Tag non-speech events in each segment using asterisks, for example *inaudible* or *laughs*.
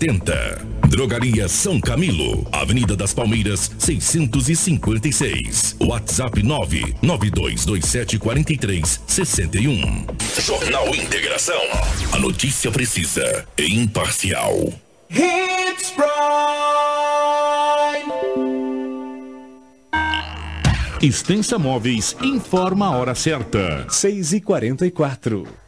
Tenta. Drogaria São Camilo, Avenida das Palmeiras, 656. WhatsApp 992274361. Jornal Integração. A notícia precisa e imparcial. Hits Prime. Extensa Móveis informa a hora certa. 6 e 44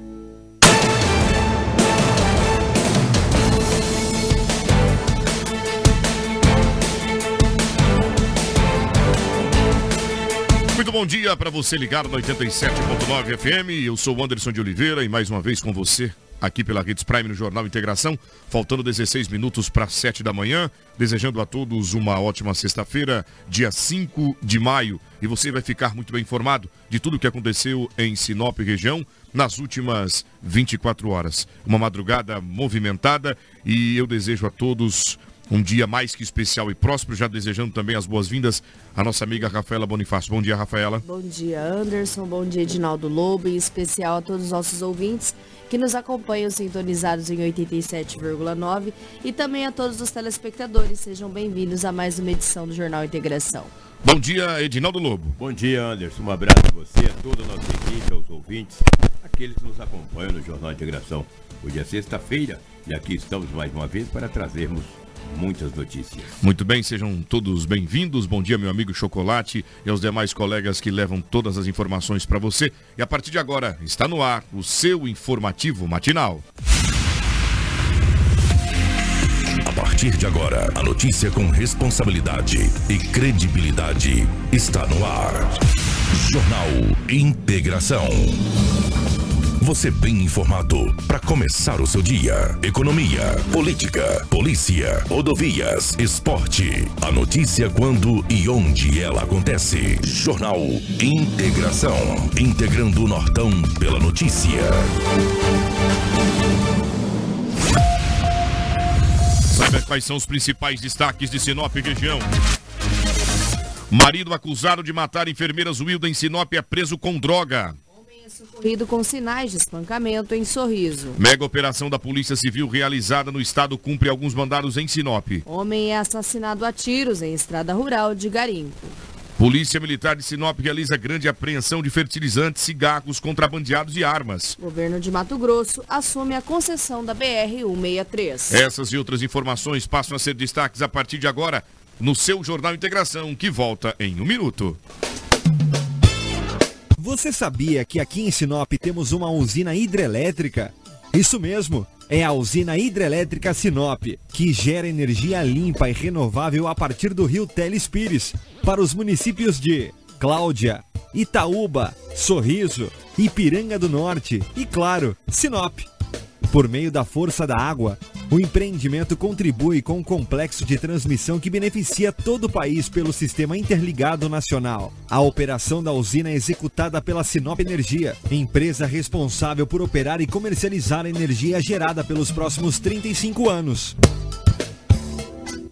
Muito bom dia para você ligado no 87.9 FM. Eu sou o Anderson de Oliveira e mais uma vez com você aqui pela Redes Prime no Jornal Integração, faltando 16 minutos para 7 da manhã, desejando a todos uma ótima sexta-feira, dia 5 de maio, e você vai ficar muito bem informado de tudo o que aconteceu em Sinop região nas últimas 24 horas. Uma madrugada movimentada e eu desejo a todos um dia mais que especial e próspero, já desejando também as boas-vindas à nossa amiga Rafaela Bonifácio. Bom dia, Rafaela. Bom dia, Anderson. Bom dia, Edinaldo Lobo. E especial a todos os nossos ouvintes que nos acompanham sintonizados em 87,9 e também a todos os telespectadores. Sejam bem-vindos a mais uma edição do Jornal Integração. Bom dia, Edinaldo Lobo. Bom dia, Anderson. Um abraço a você, a toda a nossa equipe, aos ouvintes, aqueles que nos acompanham no Jornal Integração. Hoje é sexta-feira e aqui estamos mais uma vez para trazermos muitas notícias. Muito bem, sejam todos bem-vindos. Bom dia, meu amigo Chocolate e aos demais colegas que levam todas as informações para você. E a partir de agora, está no ar o seu informativo matinal. A partir de agora, a notícia com responsabilidade e credibilidade está no ar. Jornal Integração. Você bem informado para começar o seu dia. Economia, política, polícia, rodovias, esporte. A notícia quando e onde ela acontece. Jornal Integração. Integrando o Nortão pela notícia. Saber quais são os principais destaques de Sinop região. Marido acusado de matar enfermeiras Wilda em Sinop é preso com droga socorrido com sinais de espancamento em Sorriso. Mega operação da Polícia Civil realizada no estado cumpre alguns mandados em Sinop. Homem é assassinado a tiros em estrada rural de Garimpo. Polícia Militar de Sinop realiza grande apreensão de fertilizantes, cigarros, contrabandeados e armas. Governo de Mato Grosso assume a concessão da BR-163. Essas e outras informações passam a ser destaques a partir de agora no seu Jornal Integração, que volta em um minuto. Você sabia que aqui em Sinop temos uma usina hidrelétrica? Isso mesmo, é a usina hidrelétrica Sinop, que gera energia limpa e renovável a partir do rio Telespires, para os municípios de Cláudia, Itaúba, Sorriso, Ipiranga do Norte e, claro, Sinop. Por meio da força da água, o empreendimento contribui com um complexo de transmissão que beneficia todo o país pelo Sistema Interligado Nacional. A operação da usina é executada pela Sinop Energia, empresa responsável por operar e comercializar a energia gerada pelos próximos 35 anos.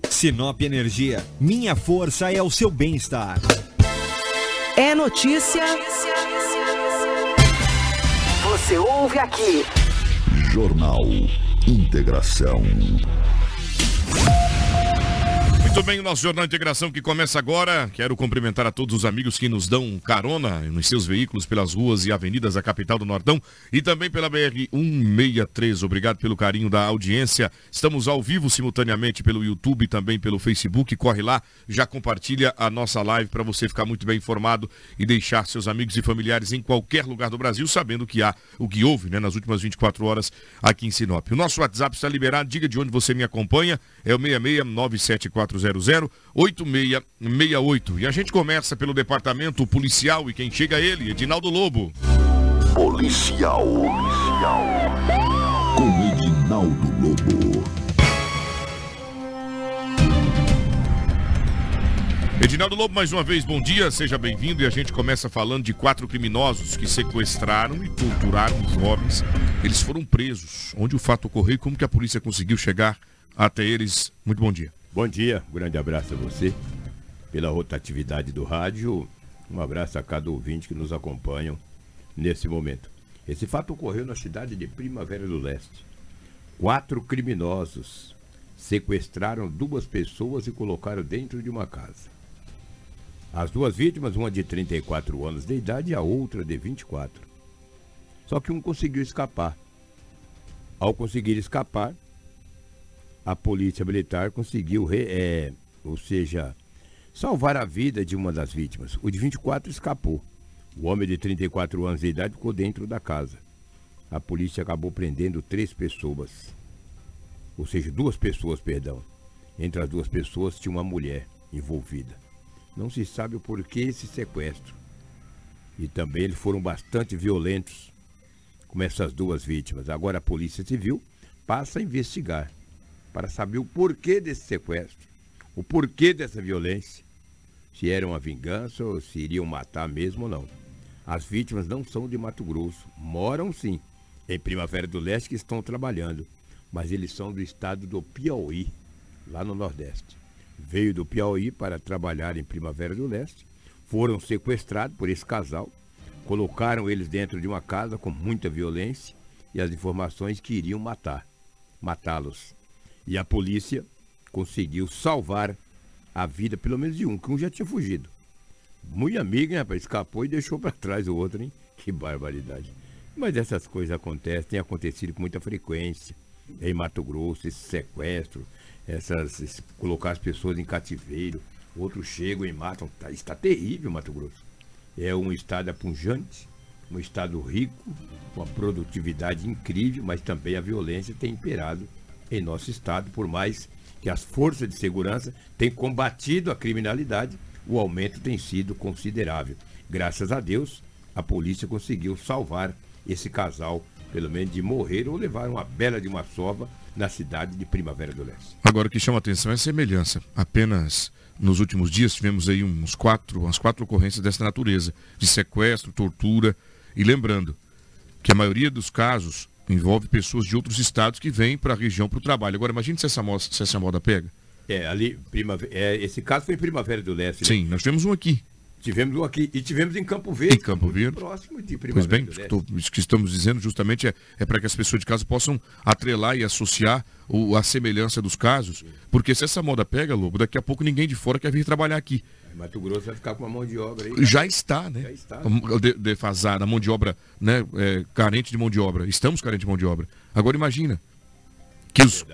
Sinop Energia, minha força é o seu bem-estar. É notícia. Você ouve aqui. Jornal Integração. Muito bem, o nosso Jornal Integração que começa agora. Quero cumprimentar a todos os amigos que nos dão carona nos seus veículos pelas ruas e avenidas da capital do Nordão e também pela BR-163. Obrigado pelo carinho da audiência. Estamos ao vivo simultaneamente pelo YouTube e também pelo Facebook. Corre lá, já compartilha a nossa live para você ficar muito bem informado e deixar seus amigos e familiares em qualquer lugar do Brasil sabendo que há o que houve né, nas últimas 24 horas aqui em Sinop. O nosso WhatsApp está liberado. Diga de onde você me acompanha. É o 66 974 8668. E a gente começa pelo departamento policial e quem chega é ele, Edinaldo Lobo. Policial. Policial. Com Edinaldo Lobo. Edinaldo Lobo, mais uma vez, bom dia, seja bem-vindo. E a gente começa falando de quatro criminosos que sequestraram e torturaram jovens. Eles foram presos. Onde o fato ocorreu e como que a polícia conseguiu chegar até eles? Muito bom dia. Bom dia, um grande abraço a você pela rotatividade do rádio. Um abraço a cada ouvinte que nos acompanham nesse momento. Esse fato ocorreu na cidade de Primavera do Leste. Quatro criminosos sequestraram duas pessoas e colocaram dentro de uma casa. As duas vítimas, uma de 34 anos de idade e a outra de 24. Só que um conseguiu escapar. Ao conseguir escapar, a polícia militar conseguiu, é, ou seja, salvar a vida de uma das vítimas. O de 24 escapou. O homem de 34 anos de idade ficou dentro da casa. A polícia acabou prendendo três pessoas. Ou seja, duas pessoas, perdão. Entre as duas pessoas tinha uma mulher envolvida. Não se sabe o porquê esse sequestro. E também eles foram bastante violentos com essas duas vítimas. Agora a Polícia Civil passa a investigar para saber o porquê desse sequestro, o porquê dessa violência, se era uma vingança ou se iriam matar mesmo ou não. As vítimas não são de Mato Grosso, moram sim em Primavera do Leste que estão trabalhando, mas eles são do estado do Piauí, lá no Nordeste. Veio do Piauí para trabalhar em Primavera do Leste, foram sequestrados por esse casal, colocaram eles dentro de uma casa com muita violência e as informações que iriam matar, matá-los. E a polícia conseguiu salvar a vida, pelo menos de um, que um já tinha fugido. Muito amigo, hein, rapaz? Escapou e deixou para trás o outro, hein? *laughs* Que barbaridade. Mas essas coisas acontecem, têm acontecido com muita frequência. Em Mato Grosso, esse sequestro, essas, esse, colocar as pessoas em cativeiro, outros chegam e matam. Tá, está terrível Mato Grosso. É um estado apunjante, um estado rico, com uma produtividade incrível, mas também a violência tem imperado em nosso estado, por mais que as forças de segurança tenham combatido a criminalidade, o aumento tem sido considerável. Graças a Deus, a polícia conseguiu salvar esse casal, pelo menos de morrer ou levar uma bela de uma sova na cidade de Primavera do Leste. Agora o que chama atenção é a semelhança. Apenas nos últimos dias tivemos aí uns quatro, umas quatro ocorrências dessa natureza, de sequestro, tortura. E lembrando que a maioria dos casos envolve pessoas de outros estados que vêm para a região para o trabalho. Agora, imagine se essa, moda, se essa moda pega. É, ali, primavera, é, esse caso foi em Primavera do Leste. Né? Sim, nós temos um aqui. Tivemos um aqui e tivemos em Campo Verde. Em Campo Verde. Próximo de Primavera pois bem, tô, isso que estamos dizendo justamente é, é para que as pessoas de casa possam atrelar e associar o, a semelhança dos casos. Porque se essa moda pega, Lobo, daqui a pouco ninguém de fora quer vir trabalhar aqui. Mato Grosso vai ficar com uma mão de obra aí. Já está, né? Já está. De, defasada, mão de obra, né? É, carente de mão de obra. Estamos carentes de mão de obra. Agora imagina que os,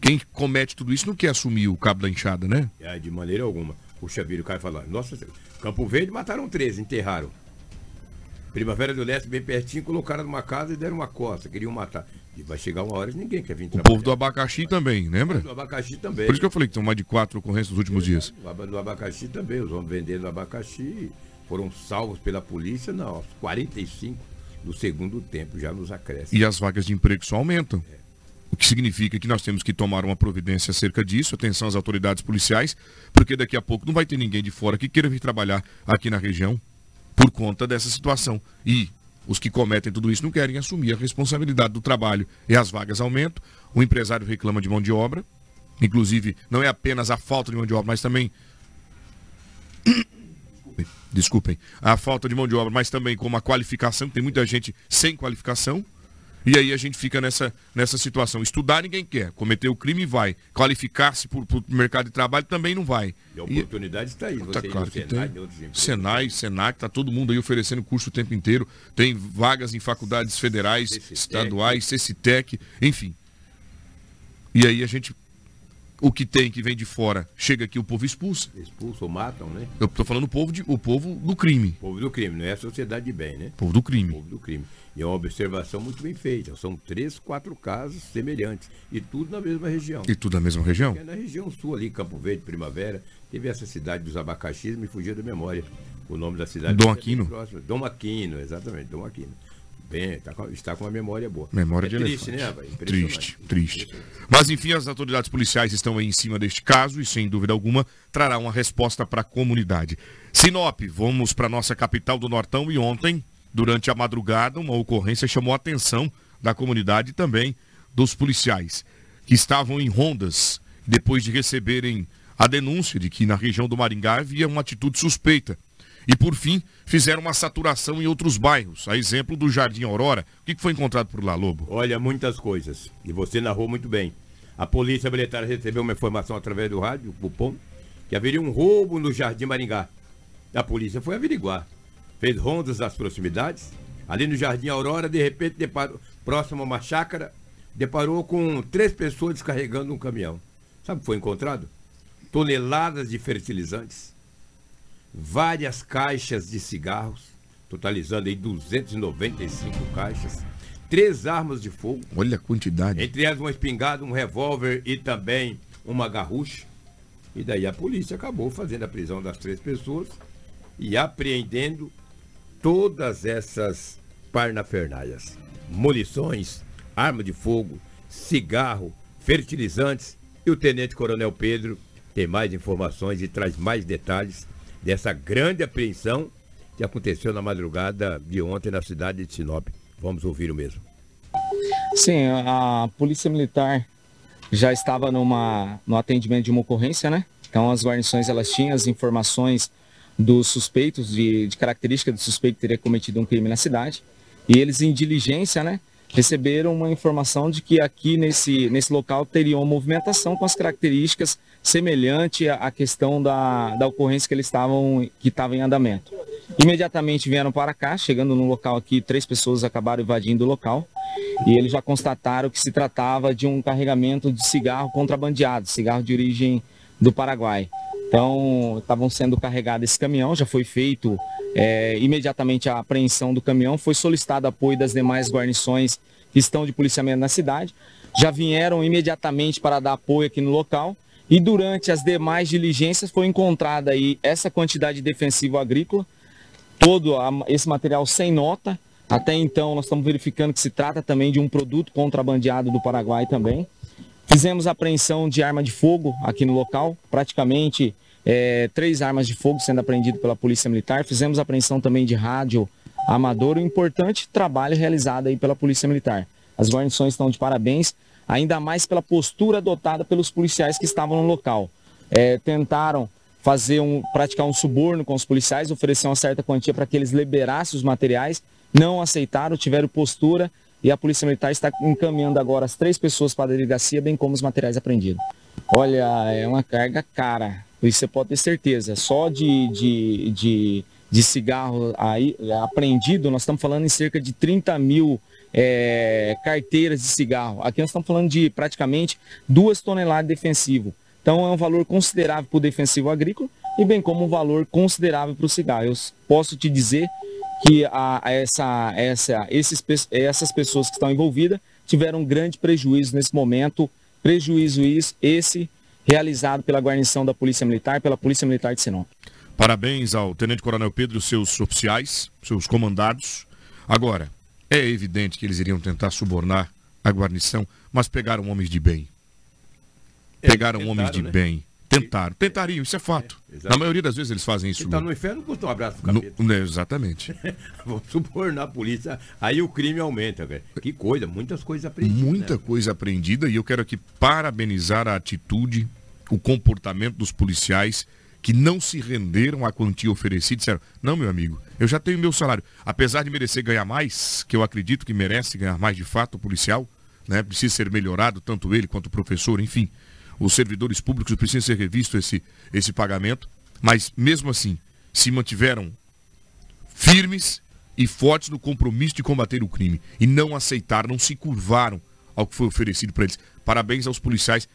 quem comete tudo isso não quer assumir o cabo da enxada, né? É, de maneira alguma. Puxa vida, o cara fala, nossa, Campo Verde mataram 13, enterraram. Primavera do Leste, bem pertinho, colocaram numa casa e deram uma costa, queriam matar. E vai chegar uma hora e ninguém quer vir trabalhar. O povo do abacaxi também, lembra? O do abacaxi também. Por isso que eu falei que são mais de quatro ocorrências nos últimos dias. O do abacaxi também, os homens vendendo abacaxi foram salvos pela polícia, não, aos 45 do segundo tempo, já nos acresce. E as vagas de emprego só aumentam. É. O que significa que nós temos que tomar uma providência acerca disso, atenção às autoridades policiais, porque daqui a pouco não vai ter ninguém de fora que queira vir trabalhar aqui na região por conta dessa situação. E os que cometem tudo isso não querem assumir a responsabilidade do trabalho e as vagas aumentam. O empresário reclama de mão de obra. Inclusive, não é apenas a falta de mão de obra, mas também. *coughs* Desculpem, a falta de mão de obra, mas também com a qualificação, tem muita gente sem qualificação. E aí a gente fica nessa, nessa situação. Estudar ninguém quer, cometer o crime vai. Qualificar-se para o mercado de trabalho também não vai. E a oportunidade está aí. Tá claro que Senai, tem. Senai, Senac, está todo mundo aí oferecendo curso o tempo inteiro. Tem vagas em faculdades federais, estaduais, CCTEC, enfim. E aí a gente o que tem que vem de fora chega aqui, o povo expulsa. Expulsa ou matam, né? Eu estou falando o povo, de, o povo do crime. O povo do crime, não é a sociedade de bem, né? O povo do crime. O povo do crime. E é uma observação muito bem feita. São três, quatro casos semelhantes. E tudo na mesma região. E tudo na mesma região? É na região sul ali, Campo Verde, Primavera. Teve essa cidade dos abacaxis, me fugia da memória. O nome da cidade. Dom Aquino. Dom Aquino, exatamente, Dom Aquino. bem, tá com- está com uma memória boa. Memória é de triste, elefante. né. Triste, triste. Mas enfim, as autoridades policiais estão aí em cima deste caso e, sem dúvida alguma, trará uma resposta para a comunidade. Sinop, vamos para nossa capital do Nortão e ontem, durante a madrugada, uma ocorrência chamou a atenção da comunidade e também dos policiais, que estavam em rondas depois de receberem a denúncia de que na região do Maringá havia uma atitude suspeita. E por fim, fizeram uma saturação em outros bairros, a exemplo do Jardim Aurora. O que foi encontrado por lá, Lobo? Olha, muitas coisas. E você narrou muito bem. A polícia militar recebeu uma informação através do rádio, o Cupom, que haveria um roubo no Jardim Maringá. A polícia foi averiguar. Fez rondas das proximidades. Ali no Jardim Aurora, de repente, deparou, próximo a uma chácara, deparou com três pessoas descarregando um caminhão. Sabe o que foi encontrado? Toneladas de fertilizantes, várias caixas de cigarros, totalizando aí 295 caixas, três armas de fogo, Olha a quantidade. entre elas uma espingarda, um revólver e também uma garrucha. E daí a polícia acabou fazendo a prisão das três pessoas e apreendendo todas essas parnafernaias. Munições, arma de fogo, cigarro, fertilizantes. E o Tenente Coronel Pedro tem mais informações e traz mais detalhes dessa grande apreensão que aconteceu na madrugada de ontem na cidade de Sinop. Vamos ouvir o mesmo. Sim, a polícia militar já estava numa, no atendimento de uma ocorrência, né? Então as guarnições elas tinham as informações dos suspeitos, de, de característica do suspeito ter cometido um crime na cidade. E eles, em diligência, né, receberam uma informação de que aqui nesse, nesse local teria uma movimentação com as características semelhante à à questão da, da ocorrência que eles estavam que estava em andamento. Imediatamente vieram para cá, chegando no local aqui, três pessoas acabaram invadindo o local e eles já constataram que se tratava de um carregamento de cigarro contrabandeado, cigarro de origem do Paraguai. Então, estavam sendo carregado esse caminhão, já foi feito é, imediatamente a apreensão do caminhão, foi solicitado apoio das demais guarnições que estão de policiamento na cidade, já vieram imediatamente para dar apoio aqui no local e durante as demais diligências foi encontrada aí essa quantidade de defensivo agrícola, todo a- esse material sem nota. Até então nós estamos verificando que se trata também de um produto contrabandeado do Paraguai também. Fizemos apreensão de arma de fogo aqui no local, praticamente eh, três armas de fogo sendo apreendidas pela Polícia Militar. Fizemos apreensão também de rádio amador, um importante trabalho realizado aí pela Polícia Militar. As guarnições estão de parabéns, ainda mais pela postura adotada pelos policiais que estavam no local. Eh, tentaram fazer um, praticar um suborno com os policiais, oferecer uma certa quantia para que eles liberassem os materiais, não aceitaram, tiveram postura e a Polícia Militar está encaminhando agora as três pessoas para a delegacia, bem como os materiais apreendidos. Olha, é uma carga cara, isso você pode ter certeza. Só de, de, de, de cigarro aí, é, apreendido, nós estamos falando em cerca de 30 mil é, carteiras de cigarro. Aqui nós estamos falando de praticamente duas toneladas de defensivo. Então é um valor considerável para o defensivo agrícola e bem como um valor considerável para o cigarro. Eu posso te dizer que a, a essa, essa, esses, essas pessoas que estão envolvidas tiveram um grande prejuízo nesse momento, prejuízo esse realizado pela guarnição da Polícia Militar, pela Polícia Militar de Sinop. Parabéns ao Tenente Coronel Pedro e os seus oficiais, seus comandados. Agora, é evidente que eles iriam tentar subornar a guarnição, mas pegaram homens de bem. É, Pegaram tentaram, homens de né? bem. Tentaram. Tentariam, isso é fato. É. Na maioria das vezes eles fazem isso. Quem tá no inferno custa um abraço No- capeta. né, exatamente. *laughs* Vamos subornar a polícia. Aí o crime aumenta, velho. Que coisa, muitas coisas aprendidas. Muita né? coisa aprendida e eu quero aqui parabenizar a atitude, o comportamento dos policiais que não se renderam à quantia oferecida e disseram, não, meu amigo, eu já tenho meu salário. Apesar de merecer ganhar mais, que eu acredito que merece ganhar mais de fato o policial, né? Precisa ser melhorado, tanto ele quanto o professor, enfim. Os servidores públicos precisam ser revisto esse, esse pagamento, mas mesmo assim, se mantiveram firmes e fortes no compromisso de combater o crime e não aceitaram, não se curvaram ao que foi oferecido para eles. Parabéns aos policiais.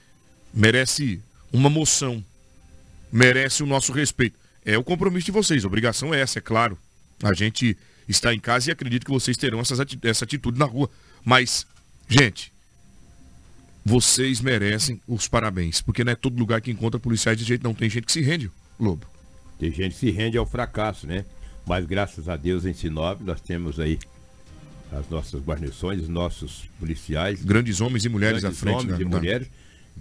Merece uma moção. Merece o nosso respeito. É o compromisso de vocês. A obrigação é essa, é claro. A gente está em casa e acredito que vocês terão essas essa atitude na rua. Mas, gente, vocês merecem os parabéns. Porque não é todo lugar que encontra policiais de jeito não. Tem gente que se rende, Lobo. Tem gente que se rende ao fracasso, né? Mas graças a Deus em Sinop nós temos aí as nossas guarnições, nossos policiais. Grandes homens e mulheres à frente. Homens né? e mulheres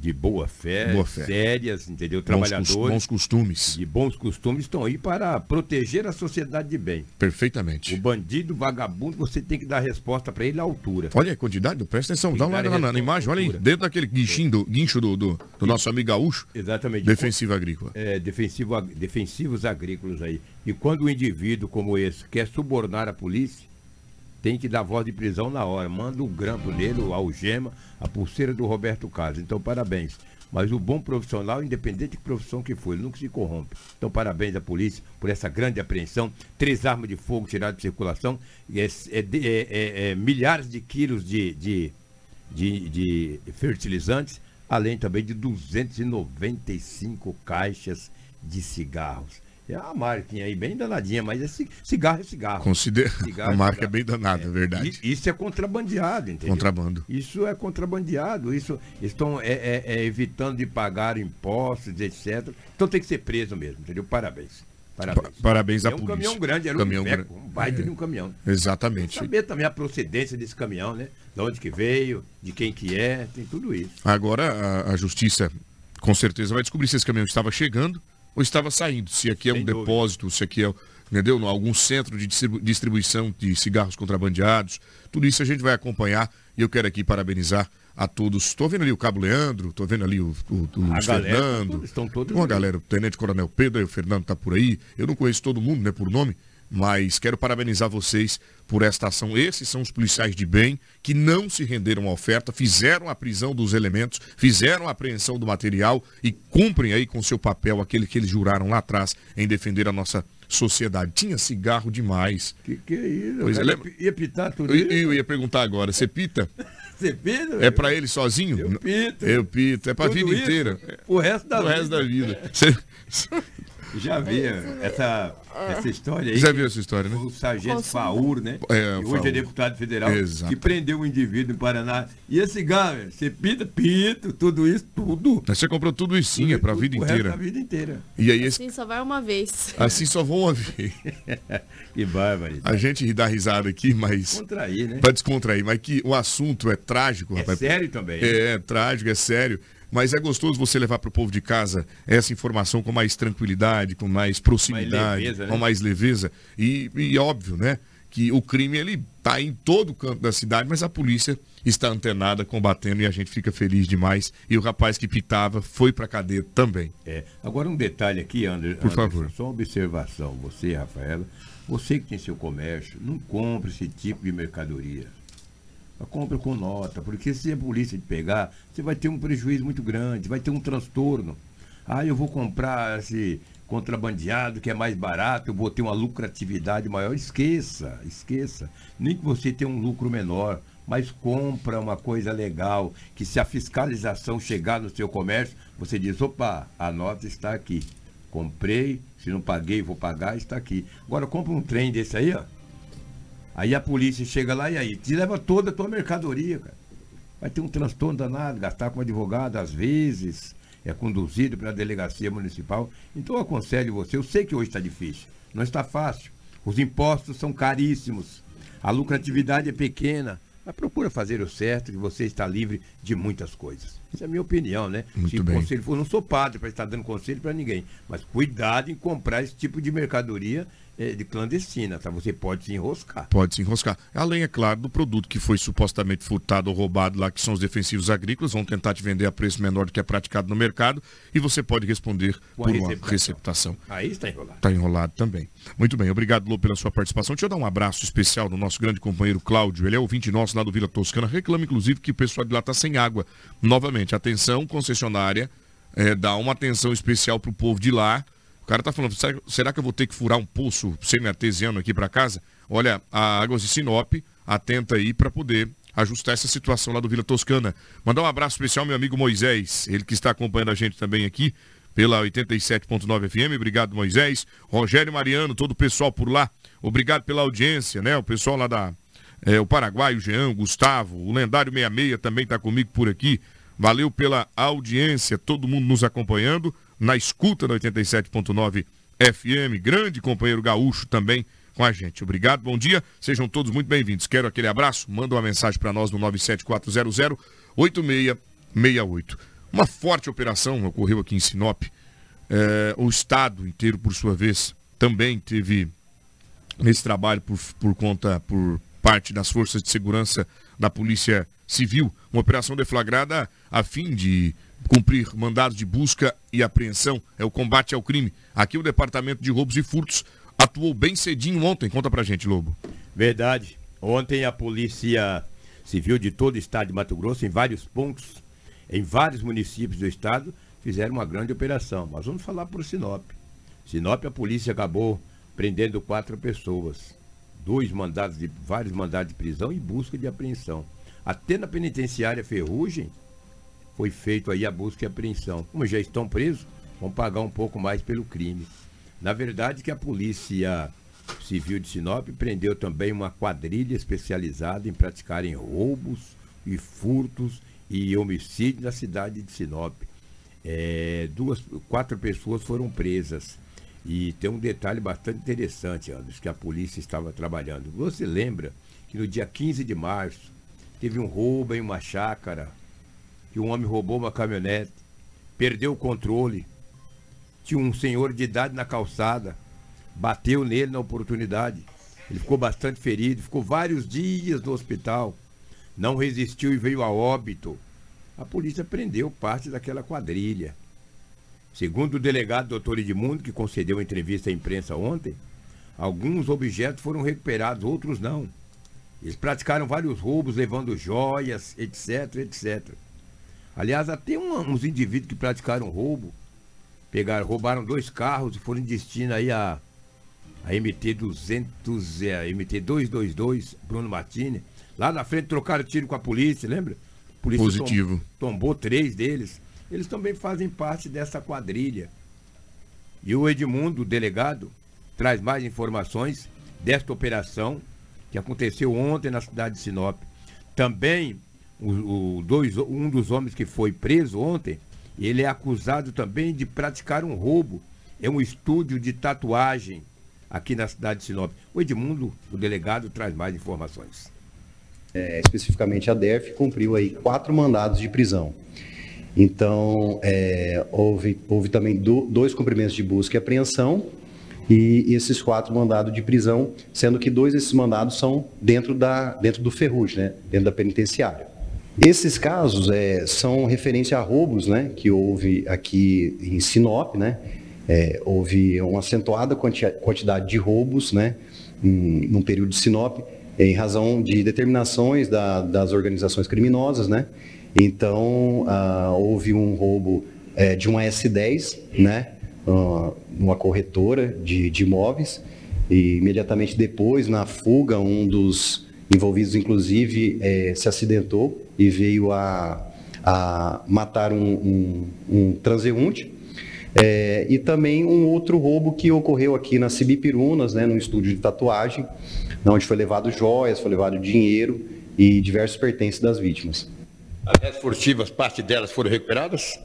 de boa fé, Boa fé. sérias, entendeu? Trabalhadores bons costumes. de bons costumes estão aí para proteger a sociedade de bem. O Perfeitamente. bandido, vagabundo, você tem que dar resposta para ele à altura. Olha a quantidade, presta atenção, dá uma olhada na, imagem, olha aí, dentro daquele guinchinho do, guincho do, do, do nosso amigo gaúcho, Exatamente. defensivo agrícola. é, defensivo, defensivos agrícolas aí. E quando um indivíduo como esse quer subornar a polícia, tem que dar voz de prisão na hora. Manda o grampo nele, a algema, a pulseira do Roberto Carlos. Então, parabéns. Mas o bom profissional, independente de que profissão que for, ele nunca se corrompe. Então, parabéns à polícia por essa grande apreensão. Três armas de fogo tiradas de circulação, é- é é- é- é milhares de quilos de, de, de, de fertilizantes, além também de 295 caixas de cigarros. É uma marquinha aí bem danadinha, mas é ci- cigarro é cigarro. Considera... Cigarro *laughs* A é marca é cigarro. bem danada, é verdade. I- Isso é contrabandeado, entendeu? Contrabando. Isso é contrabandeado, isso estão é, é- é evitando de pagar impostos, etc. Então tem que ser preso mesmo, entendeu? Parabéns. Parabéns. Pa- parabéns à é um polícia. caminhão grande, era Caminhão um, veco, um baita É. de um caminhão. Exatamente. Saber também a procedência desse caminhão, né? De onde que veio, de quem que é, tem tudo isso. Agora a, a justiça com certeza vai descobrir se esse caminhão estava chegando ou estava saindo. Se aqui é Sem um dúvida. depósito, se aqui é entendeu? algum centro de distribu- distribuição de cigarros contrabandeados. Tudo isso a gente vai acompanhar e eu quero aqui parabenizar a todos. Estou vendo ali o Cabo Leandro, estou vendo ali o, o, o Luiz galera, Fernando. todos- estão todos Uma ali. galera, o Tenente Coronel Pedro, aí o Fernando está por aí. Eu não conheço todo mundo, né, por nome, mas quero parabenizar vocês por esta ação. Esses são os policiais de bem que não se renderam à oferta, fizeram a prisão dos elementos, fizeram a apreensão do material e cumprem aí com seu papel aquele que eles juraram lá atrás em defender a nossa sociedade. Tinha cigarro demais. Que que é isso? Pois é, lembra- Ia pitar tudo Eu, eu ia perguntar agora, você pita? *laughs* Você pita? É pra ele sozinho? Eu pito. Eu pito, é pra Tudo vida isso inteira. O resto da O vida. resto da vida. *laughs* Você Já vi essa, essa história aí. já viu essa história, né? O sargento. Faur, né? É, que Faur. hoje é deputado federal, Exato. que prendeu um indivíduo em Paraná. E esse cigarro, você pita, pito, tudo isso, tudo. Você comprou tudo isso sim, é pra Tudo, vida o resto inteira. Da vida inteira. E aí, esse, Sim, só vai uma vez. assim só vão uma vez. *laughs* Que bárbaro. A gente dá risada aqui, mas. Contrair, né? Pra descontrair, mas que o assunto é trágico, É rapaz. sério também. É, é trágico, é sério. Mas é gostoso você levar para o povo de casa essa informação com mais tranquilidade, com mais proximidade, leveza, né? com mais leveza. E, e óbvio, né? Que o crime ele tá em todo canto da cidade, mas a polícia está antenada, combatendo e a gente fica feliz demais. E o rapaz que pitava foi para cadeia também. É. Agora um detalhe aqui, André. Por Anderson, favor. Só uma observação. Você, Rafaela, você que tem seu comércio, não compre esse tipo de mercadoria. Compre com nota, porque se a polícia te pegar, você vai ter um prejuízo muito grande, vai ter um transtorno. Ah, eu vou comprar esse contrabandeado que é mais barato, eu vou ter uma lucratividade maior. Esqueça, esqueça. Nem que você tenha um lucro menor, mas compra uma coisa legal, que se a fiscalização chegar no seu comércio, você diz, opa, a nota está aqui. Comprei, se não paguei, vou pagar, está aqui. Agora compra um trem desse aí, ó. Aí a polícia chega lá e aí, te leva toda a tua mercadoria, cara. Vai ter um transtorno danado, gastar com advogado, às vezes, é conduzido para a delegacia municipal. Então eu aconselho você, eu sei que hoje está difícil, não está fácil. Os impostos são caríssimos, a lucratividade é pequena. Mas procura fazer o certo, que você está livre de muitas coisas. Essa é a minha opinião, né? Muito Se o bem. conselho for, eu não sou padre para estar dando conselho para ninguém, mas cuidado em comprar esse tipo de mercadoria de clandestina, tá? Você pode se enroscar. Pode se enroscar. Além, é claro, do produto que foi supostamente furtado ou roubado lá, que são os defensivos agrícolas, vão tentar te vender a preço menor do que é praticado no mercado e você pode responder Com por uma receptação. receptação. Aí está enrolado. Está enrolado também. Muito bem, obrigado, Lô, pela sua participação. Deixa eu dar um abraço especial no nosso grande companheiro Cláudio. Ele é ouvinte nosso lá do Vila Toscana. Reclama, inclusive, que o pessoal de lá está sem água. Novamente, atenção, concessionária, é, dá uma atenção especial para o povo de lá. Cara tá falando, será, será que eu vou ter que furar um poço semi-artesiano aqui para casa? Olha, a Águas de Sinop, atenta aí para poder ajustar essa situação lá do Vila Toscana. Mandar um abraço especial ao meu amigo Moisés, ele que está acompanhando a gente também aqui pela 87.9 FM. Obrigado, Moisés. Rogério Mariano, todo o pessoal por lá. Obrigado pela audiência, né? O pessoal lá da é, o Paraguai, o Jean, o Gustavo, o lendário 66 também está comigo por aqui. Valeu pela audiência, todo mundo nos acompanhando na escuta da 87.9 FM. Grande companheiro gaúcho também com a gente. Obrigado, bom dia, sejam todos muito bem-vindos. Quero aquele abraço, manda uma mensagem para nós no 97400 8668. Uma forte operação ocorreu aqui em Sinop. É, o Estado inteiro, por sua vez, também teve nesse trabalho por, por conta, por parte das forças de segurança da Polícia Civil, uma operação deflagrada a fim de cumprir mandados de busca e apreensão, é o combate ao crime. Aqui o Departamento de Roubos e Furtos atuou bem cedinho ontem. Conta pra gente, Lobo. Verdade. Ontem a Polícia Civil de todo o estado de Mato Grosso, em vários pontos, em vários municípios do estado, fizeram uma grande operação. Mas vamos falar por Sinop. Sinop, a polícia acabou prendendo quatro pessoas. Dois mandados de, vários mandados de prisão e busca de apreensão. Até na penitenciária Ferrugem foi feito aí a busca e apreensão. Como já estão presos, vão pagar um pouco mais pelo crime. Na verdade que a polícia civil de Sinop prendeu também uma quadrilha especializada em praticarem roubos e furtos e homicídios na cidade de Sinop. É, duas, quatro pessoas foram presas. E tem um detalhe bastante interessante, Anderson, que a polícia estava trabalhando. Você lembra que no dia 15 de março teve um roubo em uma chácara, que um homem roubou uma caminhonete, perdeu o controle, tinha um senhor de idade na calçada, bateu nele na oportunidade. Ele ficou bastante ferido, ficou vários dias no hospital, não resistiu e veio a óbito. A polícia prendeu parte daquela quadrilha. Segundo o delegado doutor Edmundo, que concedeu entrevista à imprensa ontem, alguns objetos foram recuperados, outros não. Eles praticaram vários roubos, levando joias, etc, etc. Aliás, até um, uns indivíduos que praticaram roubo, pegaram, roubaram dois carros e foram em destino aí a, a MT 200, é, a MT 222, Bruno Martini. Lá na frente trocaram tiro com a polícia, lembra? A polícia Positivo. Tom, tombou três deles. Eles também fazem parte dessa quadrilha. E o Edmundo, o delegado, traz mais informações desta operação que aconteceu ontem na cidade de Sinop. Também o, o dois, um dos homens que foi preso ontem, ele é acusado também de praticar um roubo. É um estúdio de tatuagem aqui na cidade de Sinop. O Edmundo, o delegado, traz mais informações. É, especificamente a DERF cumpriu aí quatro mandados de prisão. Então, é, houve, houve também do, dois cumprimentos de busca e apreensão e esses quatro mandados de prisão, sendo que dois desses mandados são dentro, da, dentro do Ferrugem, né, dentro da penitenciária. Esses casos é, são referência a roubos né, que houve aqui em Sinop, né, é, houve uma acentuada quantidade de roubos né, num período de Sinop, em razão de determinações da, das organizações criminosas, né? Então, ah, houve um roubo é, de uma S10, né? Uh, uma corretora de, de imóveis, e imediatamente depois, na fuga, um dos envolvidos, inclusive, é, se acidentou e veio a, a matar um, um, um transeunte. É, e também um outro roubo que ocorreu aqui na Cibipirunas, né, no estúdio de tatuagem, onde foi levado joias, foi levado dinheiro e diversos pertences das vítimas. As furtivas, parte delas foram recuperadas?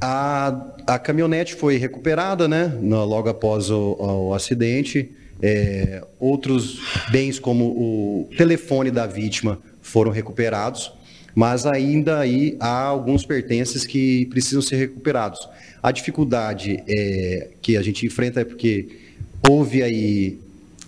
A, a caminhonete foi recuperada, né, logo após o, o acidente. É, outros bens, como o telefone da vítima, foram recuperados, mas ainda aí há alguns pertences que precisam ser recuperados. A dificuldade é, que a gente enfrenta é porque houve aí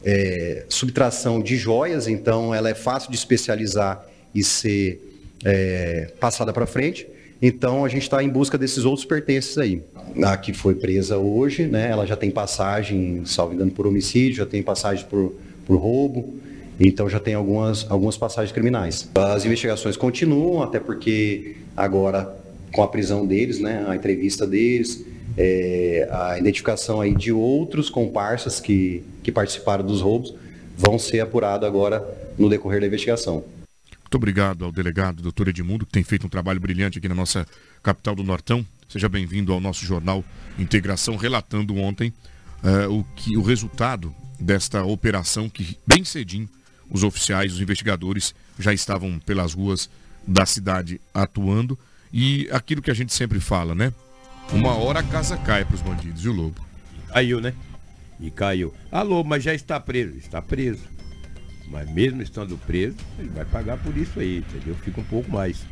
é, subtração de joias, então ela é fácil de especializar e ser é, passada para frente. Então a gente está em busca desses outros pertences aí. A que foi presa hoje, né, ela já tem passagem, salvo engano, por homicídio, já tem passagem por, por roubo, então já tem algumas, algumas passagens criminais. As investigações continuam, até porque agora com a prisão deles, né, a entrevista deles, é, a identificação aí de outros comparsas que, que participaram dos roubos vão ser apurado agora no decorrer da investigação. Muito obrigado ao delegado, doutor Edmundo, que tem feito um trabalho brilhante aqui na nossa capital do Nortão. Seja bem-vindo ao nosso jornal Integração, relatando ontem uh, o, que, o resultado desta operação que, bem cedinho, os oficiais, os investigadores já estavam pelas ruas da cidade atuando. E aquilo que a gente sempre fala, né? Uma hora a casa cai para os bandidos, e o Lobo? Caiu, né? E caiu. Alô, mas já está preso. Está preso. Mas mesmo estando preso, ele vai pagar por isso aí, entendeu? Fica um pouco mais.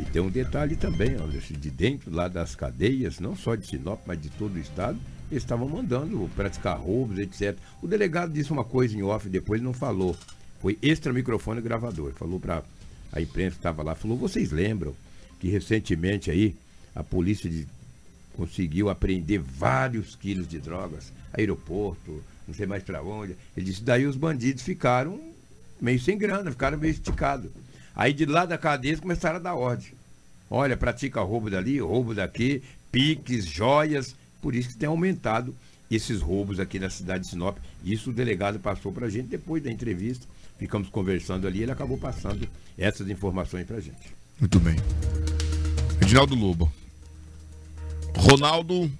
E tem um detalhe também, de dentro lá das cadeias, não só de Sinop, mas de todo o estado, eles estavam mandando praticar roubos, etc. O delegado disse uma coisa em off, depois não falou. Foi extra microfone gravador. Falou para a imprensa que estava lá, falou, vocês lembram que recentemente aí a polícia de, conseguiu apreender vários quilos de drogas, aeroporto, não sei mais para onde. Ele disse, daí os bandidos ficaram meio sem grana, ficaram meio esticados. Aí de lá da cadeia eles começaram a dar ordem. Olha, pratica roubo dali, roubo daqui, piques, joias. Por isso que tem aumentado esses roubos aqui na cidade de Sinop. Isso o delegado passou para a gente depois da entrevista. Ficamos conversando ali, ele acabou passando essas informações para a gente. Muito bem. Reginaldo Lobo. Ronaldo,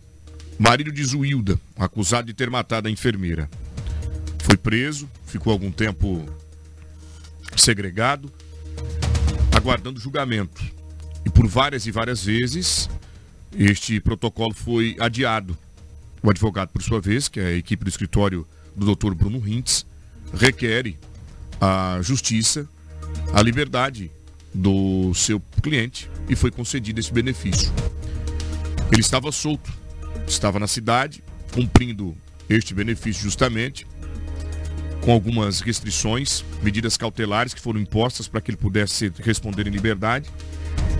marido de Zuilda, acusado de ter matado a enfermeira. Foi preso, ficou algum tempo segregado, aguardando julgamento. E por várias e várias vezes, este protocolo foi adiado. O advogado, por sua vez, que é a equipe do escritório do Dr. Bruno Rintz, requer a justiça a liberdade do seu cliente e foi concedido esse benefício. Ele estava solto, estava na cidade, cumprindo este benefício justamente, com algumas restrições, medidas cautelares que foram impostas para que ele pudesse responder em liberdade.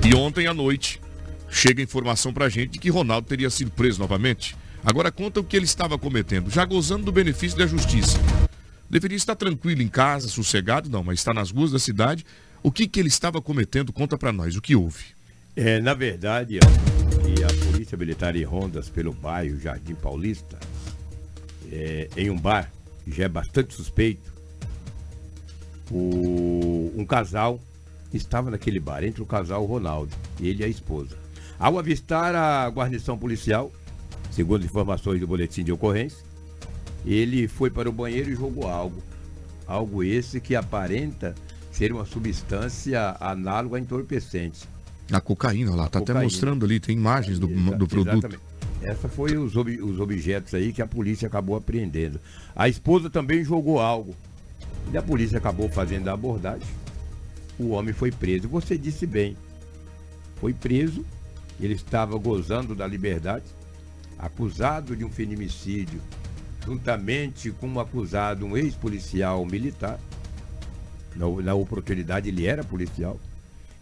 E ontem à noite chega a informação para a gente de que Ronaldo teria sido preso novamente. Agora conta o que ele estava cometendo, já gozando do benefício da justiça. Deveria estar tranquilo em casa, sossegado, não, mas está nas ruas da cidade. O que, que ele estava cometendo? Conta para nós, o que houve? É, na verdade, a Polícia Militar em rondas pelo bairro Jardim Paulista, é, em um bar, já é bastante suspeito, o, um casal estava naquele bar, entre o casal Ronaldo, ele e a esposa. Ao avistar a guarnição policial, segundo informações do boletim de ocorrência, ele foi para o banheiro e jogou algo. Algo esse que aparenta ser uma substância análoga a entorpecente. A cocaína lá, tá até mostrando ali, tem imagens do, Exa do produto. Exatamente. Essa foi os, ob os objetos aí que a polícia acabou apreendendo. A esposa também jogou algo. E a polícia acabou fazendo a abordagem. O homem foi preso. Você disse bem. Foi preso. Ele estava gozando da liberdade, acusado de um feminicídio juntamente com um acusado, um ex-policial militar. Na, na oportunidade ele era policial.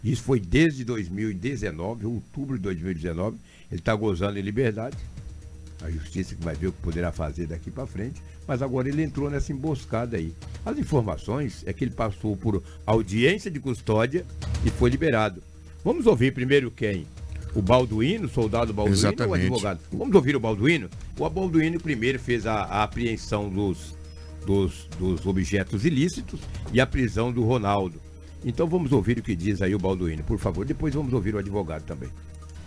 Isso foi desde 2019, outubro de 2019. Ele está gozando em liberdade. A justiça que vai ver o que poderá fazer daqui para frente. Mas agora ele entrou nessa emboscada aí. As informações é que ele passou por audiência de custódia e foi liberado. Vamos ouvir primeiro quem? O Balduino, o soldado Balduino Exatamente. ou o advogado? Vamos ouvir o Balduino? O Balduino primeiro fez a, a apreensão dos, dos, dos, objetos ilícitos e a prisão do Ronaldo. Então vamos ouvir o que diz aí o Balduino, por favor. Depois vamos ouvir o advogado também.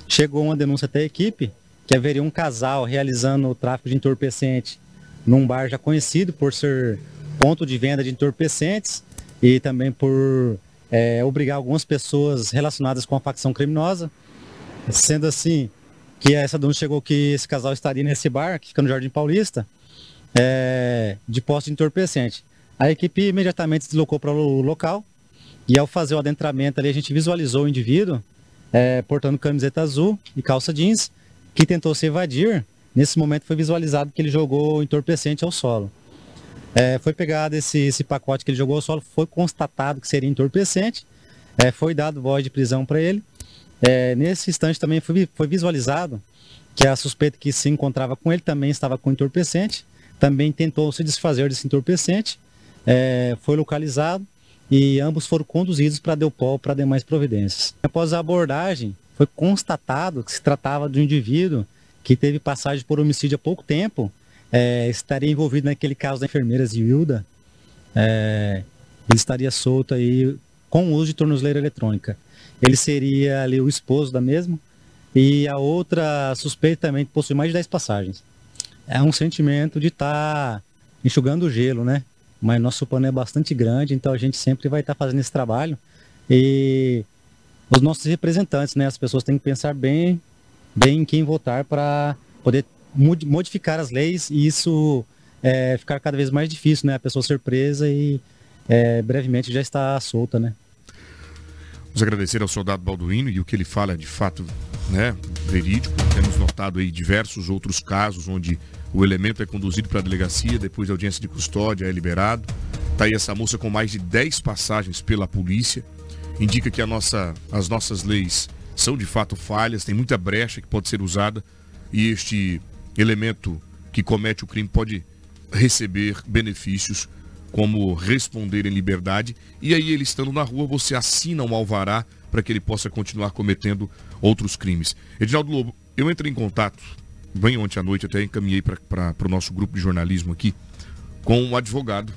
Chegou uma denúncia até a equipe que haveria um casal realizando o tráfico de entorpecente num bar já conhecido por ser ponto de venda de entorpecentes e também por é, obrigar algumas pessoas relacionadas com a facção criminosa Sendo assim, que essa denúncia chegou que esse casal estaria nesse bar, que fica no Jardim Paulista, é, de posse de entorpecente. A equipe imediatamente se deslocou para o local e ao fazer o adentramento ali, a gente visualizou o indivíduo é, portando camiseta azul e calça jeans, que tentou se evadir. Nesse momento foi visualizado que ele jogou entorpecente ao solo. É, foi pegado esse, esse, pacote que ele jogou ao solo, foi constatado que seria entorpecente, é, foi dado voz de prisão para ele é, nesse instante também foi, foi visualizado que a suspeita que se encontrava com ele também estava com entorpecente, também tentou se desfazer desse entorpecente, é, foi localizado e ambos foram conduzidos para Deupol para demais providências. Após a abordagem, foi constatado que se tratava de um indivíduo que teve passagem por homicídio há pouco tempo, é, estaria envolvido naquele caso da enfermeira Zilda, é, ele estaria solto aí com o uso de tornozeleira eletrônica ele seria ali o esposo da mesma. E a outra suspeita também possui mais de 10 passagens. É um sentimento de estar tá enxugando o gelo, né? Mas nosso pano é bastante grande, então a gente sempre vai estar tá fazendo esse trabalho. E os nossos representantes, né? As pessoas têm que pensar bem, bem em quem votar para poder modificar as leis e isso é, ficar cada vez mais difícil, né? A pessoa ser presa e é, brevemente já está solta, né? Vamos agradecer ao soldado Balduino e o que ele fala é de fato né, verídico. Temos notado aí diversos outros casos onde o elemento é conduzido para a delegacia, depois da audiência de custódia é liberado. Está aí essa moça com mais de 10 passagens pela polícia. Indica que nossa, as nossas leis são de fato falhas, tem muita brecha que pode ser usada e este elemento que comete o crime pode receber benefícios como responder em liberdade. E aí, ele estando na rua, você assina um alvará para que ele possa continuar cometendo outros crimes. Edinaldo Lobo, eu entrei em contato, bem ontem à noite, até encaminhei para o nosso grupo de jornalismo aqui, com um advogado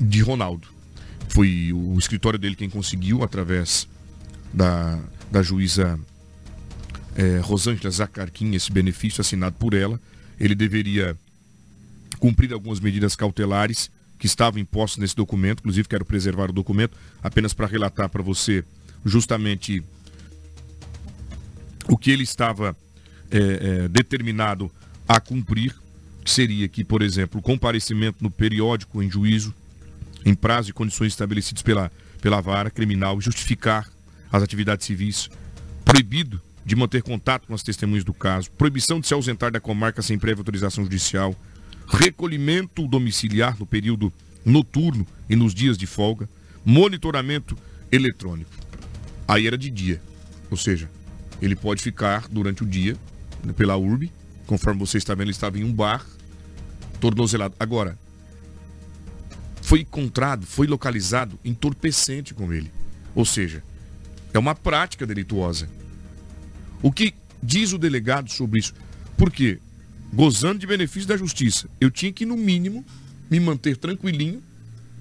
de Ronaldo. Foi o escritório dele quem conseguiu, através da, da juíza é, Rosângela Zacarquim, esse benefício assinado por ela. Ele deveria cumprir algumas medidas cautelares que estavam impostos nesse documento, inclusive quero preservar o documento apenas para relatar para você justamente o que ele estava é, é, determinado a cumprir, que seria que, por exemplo, comparecimento no periódico em juízo, em prazo e condições estabelecidos pela, pela vara criminal, justificar as atividades civis, proibido de manter contato com as testemunhas do caso, proibição de se ausentar da comarca sem prévia autorização judicial, recolhimento domiciliar no período noturno e nos dias de folga, monitoramento eletrônico. Aí era de dia, ou seja, ele pode ficar durante o dia né, pela URB, conforme você está vendo, ele estava em um bar, tornozelado. Agora, foi encontrado, foi localizado entorpecente com ele. Ou seja, é uma prática delituosa. O que diz o delegado sobre isso? Por quê? Gozando de benefício da justiça. Eu tinha que, no mínimo, me manter tranquilinho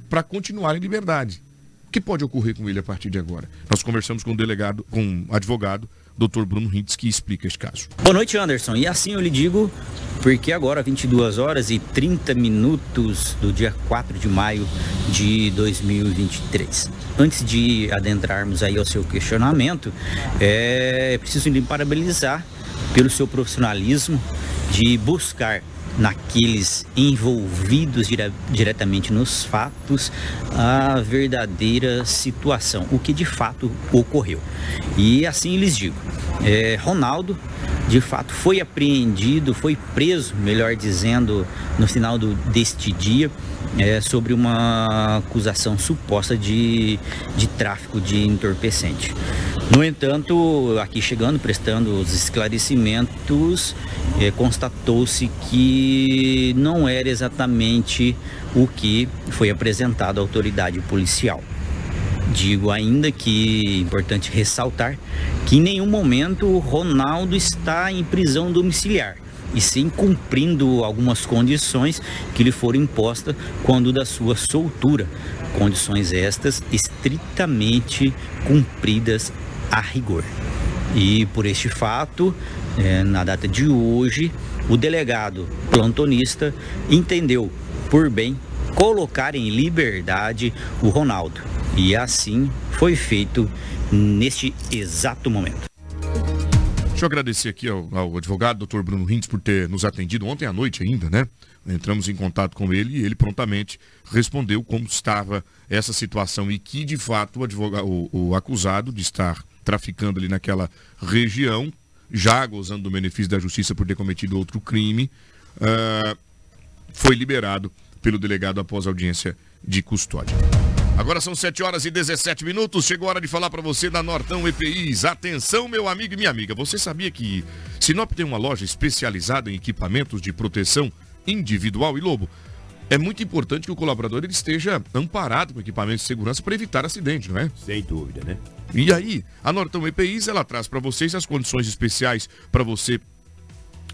para continuar em liberdade. O que pode ocorrer com ele a partir de agora? Nós conversamos com o delegado, com o advogado, Dr. Bruno Hintz, que explica esse caso. Boa noite, Anderson. E assim eu lhe digo, porque agora, 22 horas e 30 minutos do dia 4 de maio de 2023. Antes de adentrarmos aí ao seu questionamento, é preciso lhe parabenizar pelo seu profissionalismo de buscar naqueles envolvidos dire diretamente nos fatos a verdadeira situação, o que de fato ocorreu. E assim lhes digo, é, Ronaldo de fato foi apreendido, foi preso, melhor dizendo, no final do, deste dia, é, sobre uma acusação suposta de, de tráfico de entorpecente. No entanto, aqui chegando, prestando os esclarecimentos, é, constatou-se que não era exatamente o que foi apresentado à autoridade policial. Digo ainda que é importante ressaltar que em nenhum momento o Ronaldo está em prisão domiciliar e sim cumprindo algumas condições que lhe foram impostas quando da sua soltura. Condições estas estritamente cumpridas a rigor. E por este fato, é, na data de hoje, o delegado plantonista entendeu por bem colocar em liberdade o Ronaldo e assim foi feito neste exato momento. Deixa eu agradecer aqui ao, ao advogado, doutor Bruno Rintz, por ter nos atendido ontem à noite ainda, né? Entramos em contato com ele e ele prontamente respondeu como estava essa situação e que, de fato, o, advogado, o, o acusado de estar traficando ali naquela região, já gozando do benefício da justiça por ter cometido outro crime, uh, foi liberado pelo delegado após audiência de custódia. Agora são 7 horas e 17 minutos. Chegou a hora de falar para você da Nortão EPIs. Atenção, meu amigo e minha amiga. Você sabia que Sinop tem uma loja especializada em equipamentos de proteção individual e lobo? É muito importante que o colaborador ele esteja amparado com equipamentos de segurança para evitar acidente, não é? Sem dúvida, né? E aí, a Nortão EPIs ela traz para vocês as condições especiais para você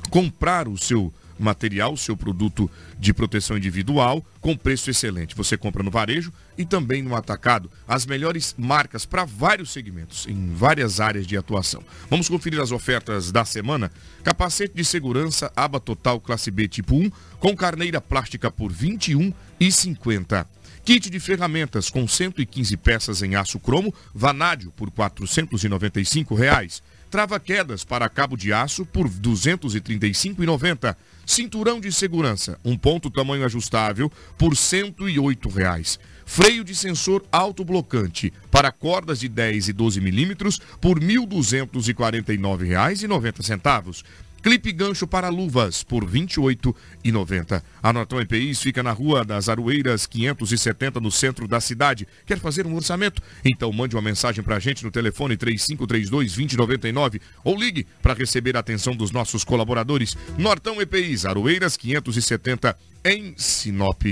comprar o seu material, seu produto de proteção individual, com preço excelente. Você compra no varejo e também no atacado. As melhores marcas para vários segmentos, em várias áreas de atuação. Vamos conferir as ofertas da semana. Capacete de segurança aba total classe B tipo 1, com carneira plástica por R$ 21,50. Kit de ferramentas com 115 peças em aço cromo, vanádio por 495 reais. trava-quedas para cabo de aço por R$ 235,90. Cinturão de segurança, um ponto tamanho ajustável por 108 reais. Freio de sensor autoblocante para cordas de 10 e 12 milímetros por R$ 1.249,90. Clipe gancho para luvas por R$ 28,90. A Norton EPIs fica na Rua das Aroeiras 570 no centro da cidade. Quer fazer um orçamento? Então mande uma mensagem para a gente no telefone 3532-2099 ou ligue para receber a atenção dos nossos colaboradores. Nortão EPIs, Aroeiras 570 em Sinop.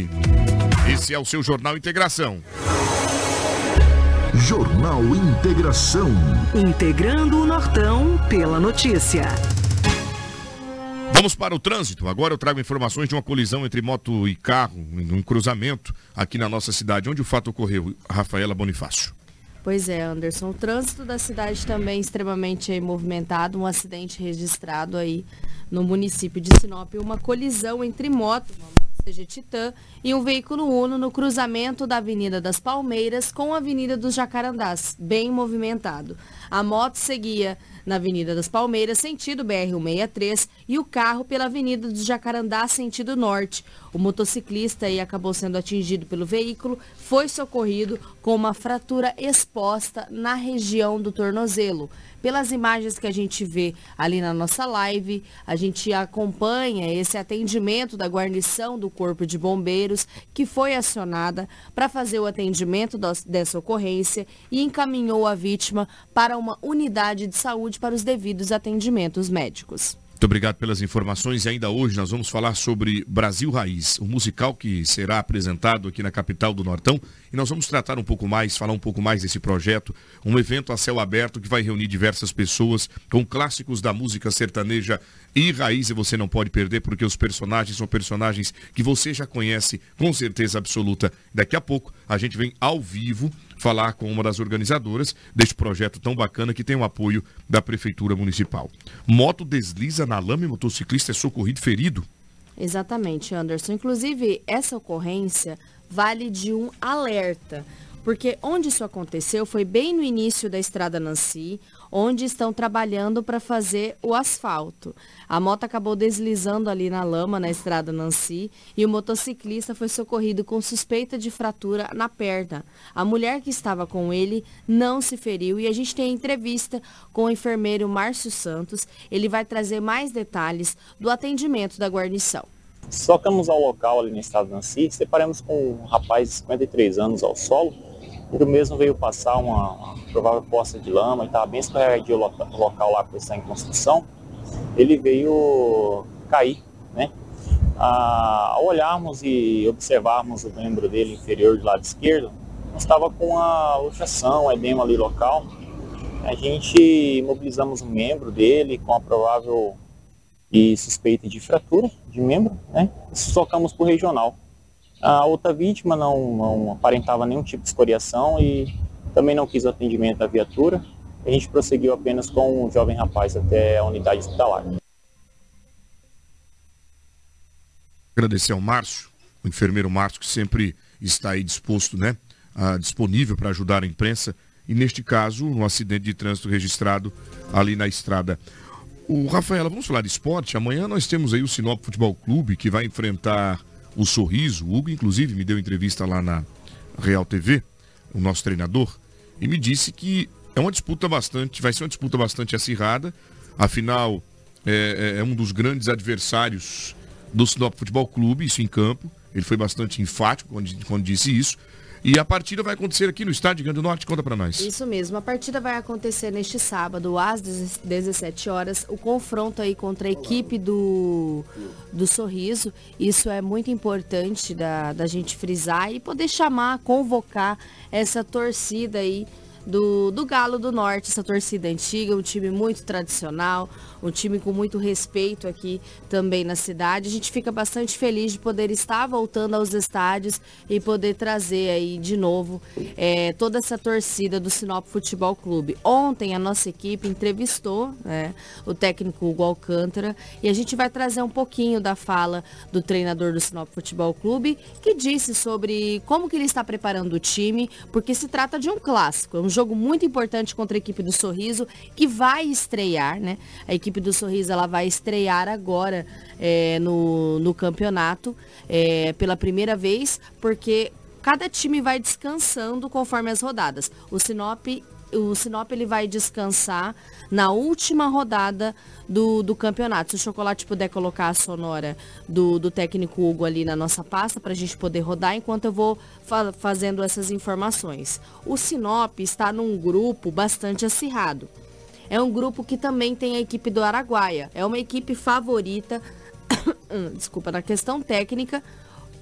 Esse é o seu Jornal Integração. Jornal Integração. Integrando o Nortão pela notícia. Vamos para o trânsito. Agora eu trago informações de uma colisão entre moto e carro, em um cruzamento aqui na nossa cidade. Onde o fato ocorreu? Rafaela Bonifácio. Pois é, Anderson. O trânsito da cidade também extremamente movimentado. Um acidente registrado aí no município de Sinop. Uma colisão entre moto, uma moto CG Titan, e um veículo Uno no cruzamento da Avenida das Palmeiras com a Avenida dos Jacarandás. Bem movimentado. A moto seguia na Avenida das Palmeiras, sentido BR-163, e o carro pela Avenida do Jacarandá, sentido norte. O motociclista aí acabou sendo atingido pelo veículo, foi socorrido com uma fratura exposta na região do tornozelo. Pelas imagens que a gente vê ali na nossa live, a gente acompanha esse atendimento da guarnição do Corpo de Bombeiros, que foi acionada para fazer o atendimento dessa ocorrência e encaminhou a vítima para uma unidade de saúde para os devidos atendimentos médicos. Muito obrigado pelas informações. E ainda hoje nós vamos falar sobre Brasil Raiz, um musical que será apresentado aqui na capital do Nortão. E nós vamos tratar um pouco mais, falar um pouco mais desse projeto, um evento a céu aberto que vai reunir diversas pessoas com clássicos da música sertaneja e raiz. E você não pode perder porque os personagens são personagens que você já conhece com certeza absoluta. Daqui a pouco a gente vem ao vivo falar com uma das organizadoras deste projeto tão bacana que tem o apoio da Prefeitura Municipal. Moto desliza na lama e motociclista é socorrido ferido. Exatamente, Anderson. Inclusive, essa ocorrência vale de um alerta. Porque onde isso aconteceu foi bem no início da Estrada Nancy, onde estão trabalhando para fazer o asfalto. A moto acabou deslizando ali na lama na Estrada Nancy e o motociclista foi socorrido com suspeita de fratura na perna. A mulher que estava com ele não se feriu e a gente tem entrevista com o enfermeiro Márcio Santos. Ele vai trazer mais detalhes do atendimento da guarnição. Socamos ao local ali na Estrada Nancy, separamos com um rapaz de 53 anos ao solo ele mesmo veio passar uma, uma provável poça de lama e estava bem escorregadio o local lá por estar em construção. Ele veio cair, né? Ah, ao olharmos e observarmos o membro dele inferior do lado esquerdo, estava com a luxação, edema ali local. A gente imobilizamos o membro dele com a provável e suspeita de fratura de membro, né? E socamos para o regional. A outra vítima não, não aparentava nenhum tipo de escoriação e também não quis atendimento da viatura. A gente prosseguiu apenas com o jovem rapaz até a unidade hospitalar. Agradecer ao Márcio, o enfermeiro Márcio, que sempre está aí disposto, né? Ah, disponível para ajudar a imprensa. E neste caso, um acidente de trânsito registrado ali na estrada. O Rafaela, vamos falar de esporte. Amanhã nós temos aí o Sinop Futebol Clube que vai enfrentar o Sorriso. O Hugo, inclusive, me deu entrevista lá na Real TV, o nosso treinador, e me disse que é uma disputa bastante, vai ser uma disputa bastante acirrada. Afinal, é, é, é um dos grandes adversários do Sinop Futebol Clube, isso em campo. Ele foi bastante enfático quando, quando disse isso. E a partida vai acontecer aqui no Estádio Grande do Norte, conta para nós. Isso mesmo, a partida vai acontecer neste sábado, às 17 horas, o confronto aí contra a equipe do, do Sorriso. Isso é muito importante da, da gente frisar e poder chamar, convocar essa torcida aí do, do Galo do Norte, essa torcida antiga, um time muito tradicional, um time com muito respeito aqui também na cidade. A gente fica bastante feliz de poder estar voltando aos estádios e poder trazer aí de novo é, toda essa torcida do Sinop Futebol Clube. Ontem a nossa equipe entrevistou né, o técnico Hugo Alcântara e a gente vai trazer um pouquinho da fala do treinador do Sinop Futebol Clube, que disse sobre como que ele está preparando o time, porque se trata de um clássico, é um jogo muito importante contra a equipe do Sorriso, que vai estrear, né? A equipe do Sorriso ela vai estrear agora é, no, no campeonato é, pela primeira vez, porque cada time vai descansando conforme as rodadas. O Sinop o Sinop ele vai descansar na última rodada do, do campeonato. Se o Chocolate puder colocar a sonora do, do técnico Hugo ali na nossa pasta para a gente poder rodar enquanto eu vou fa fazendo essas informações. O Sinop está num grupo bastante acirrado. É um grupo que também tem a equipe do Araguaia. É uma equipe favorita, *coughs* desculpa, na questão técnica.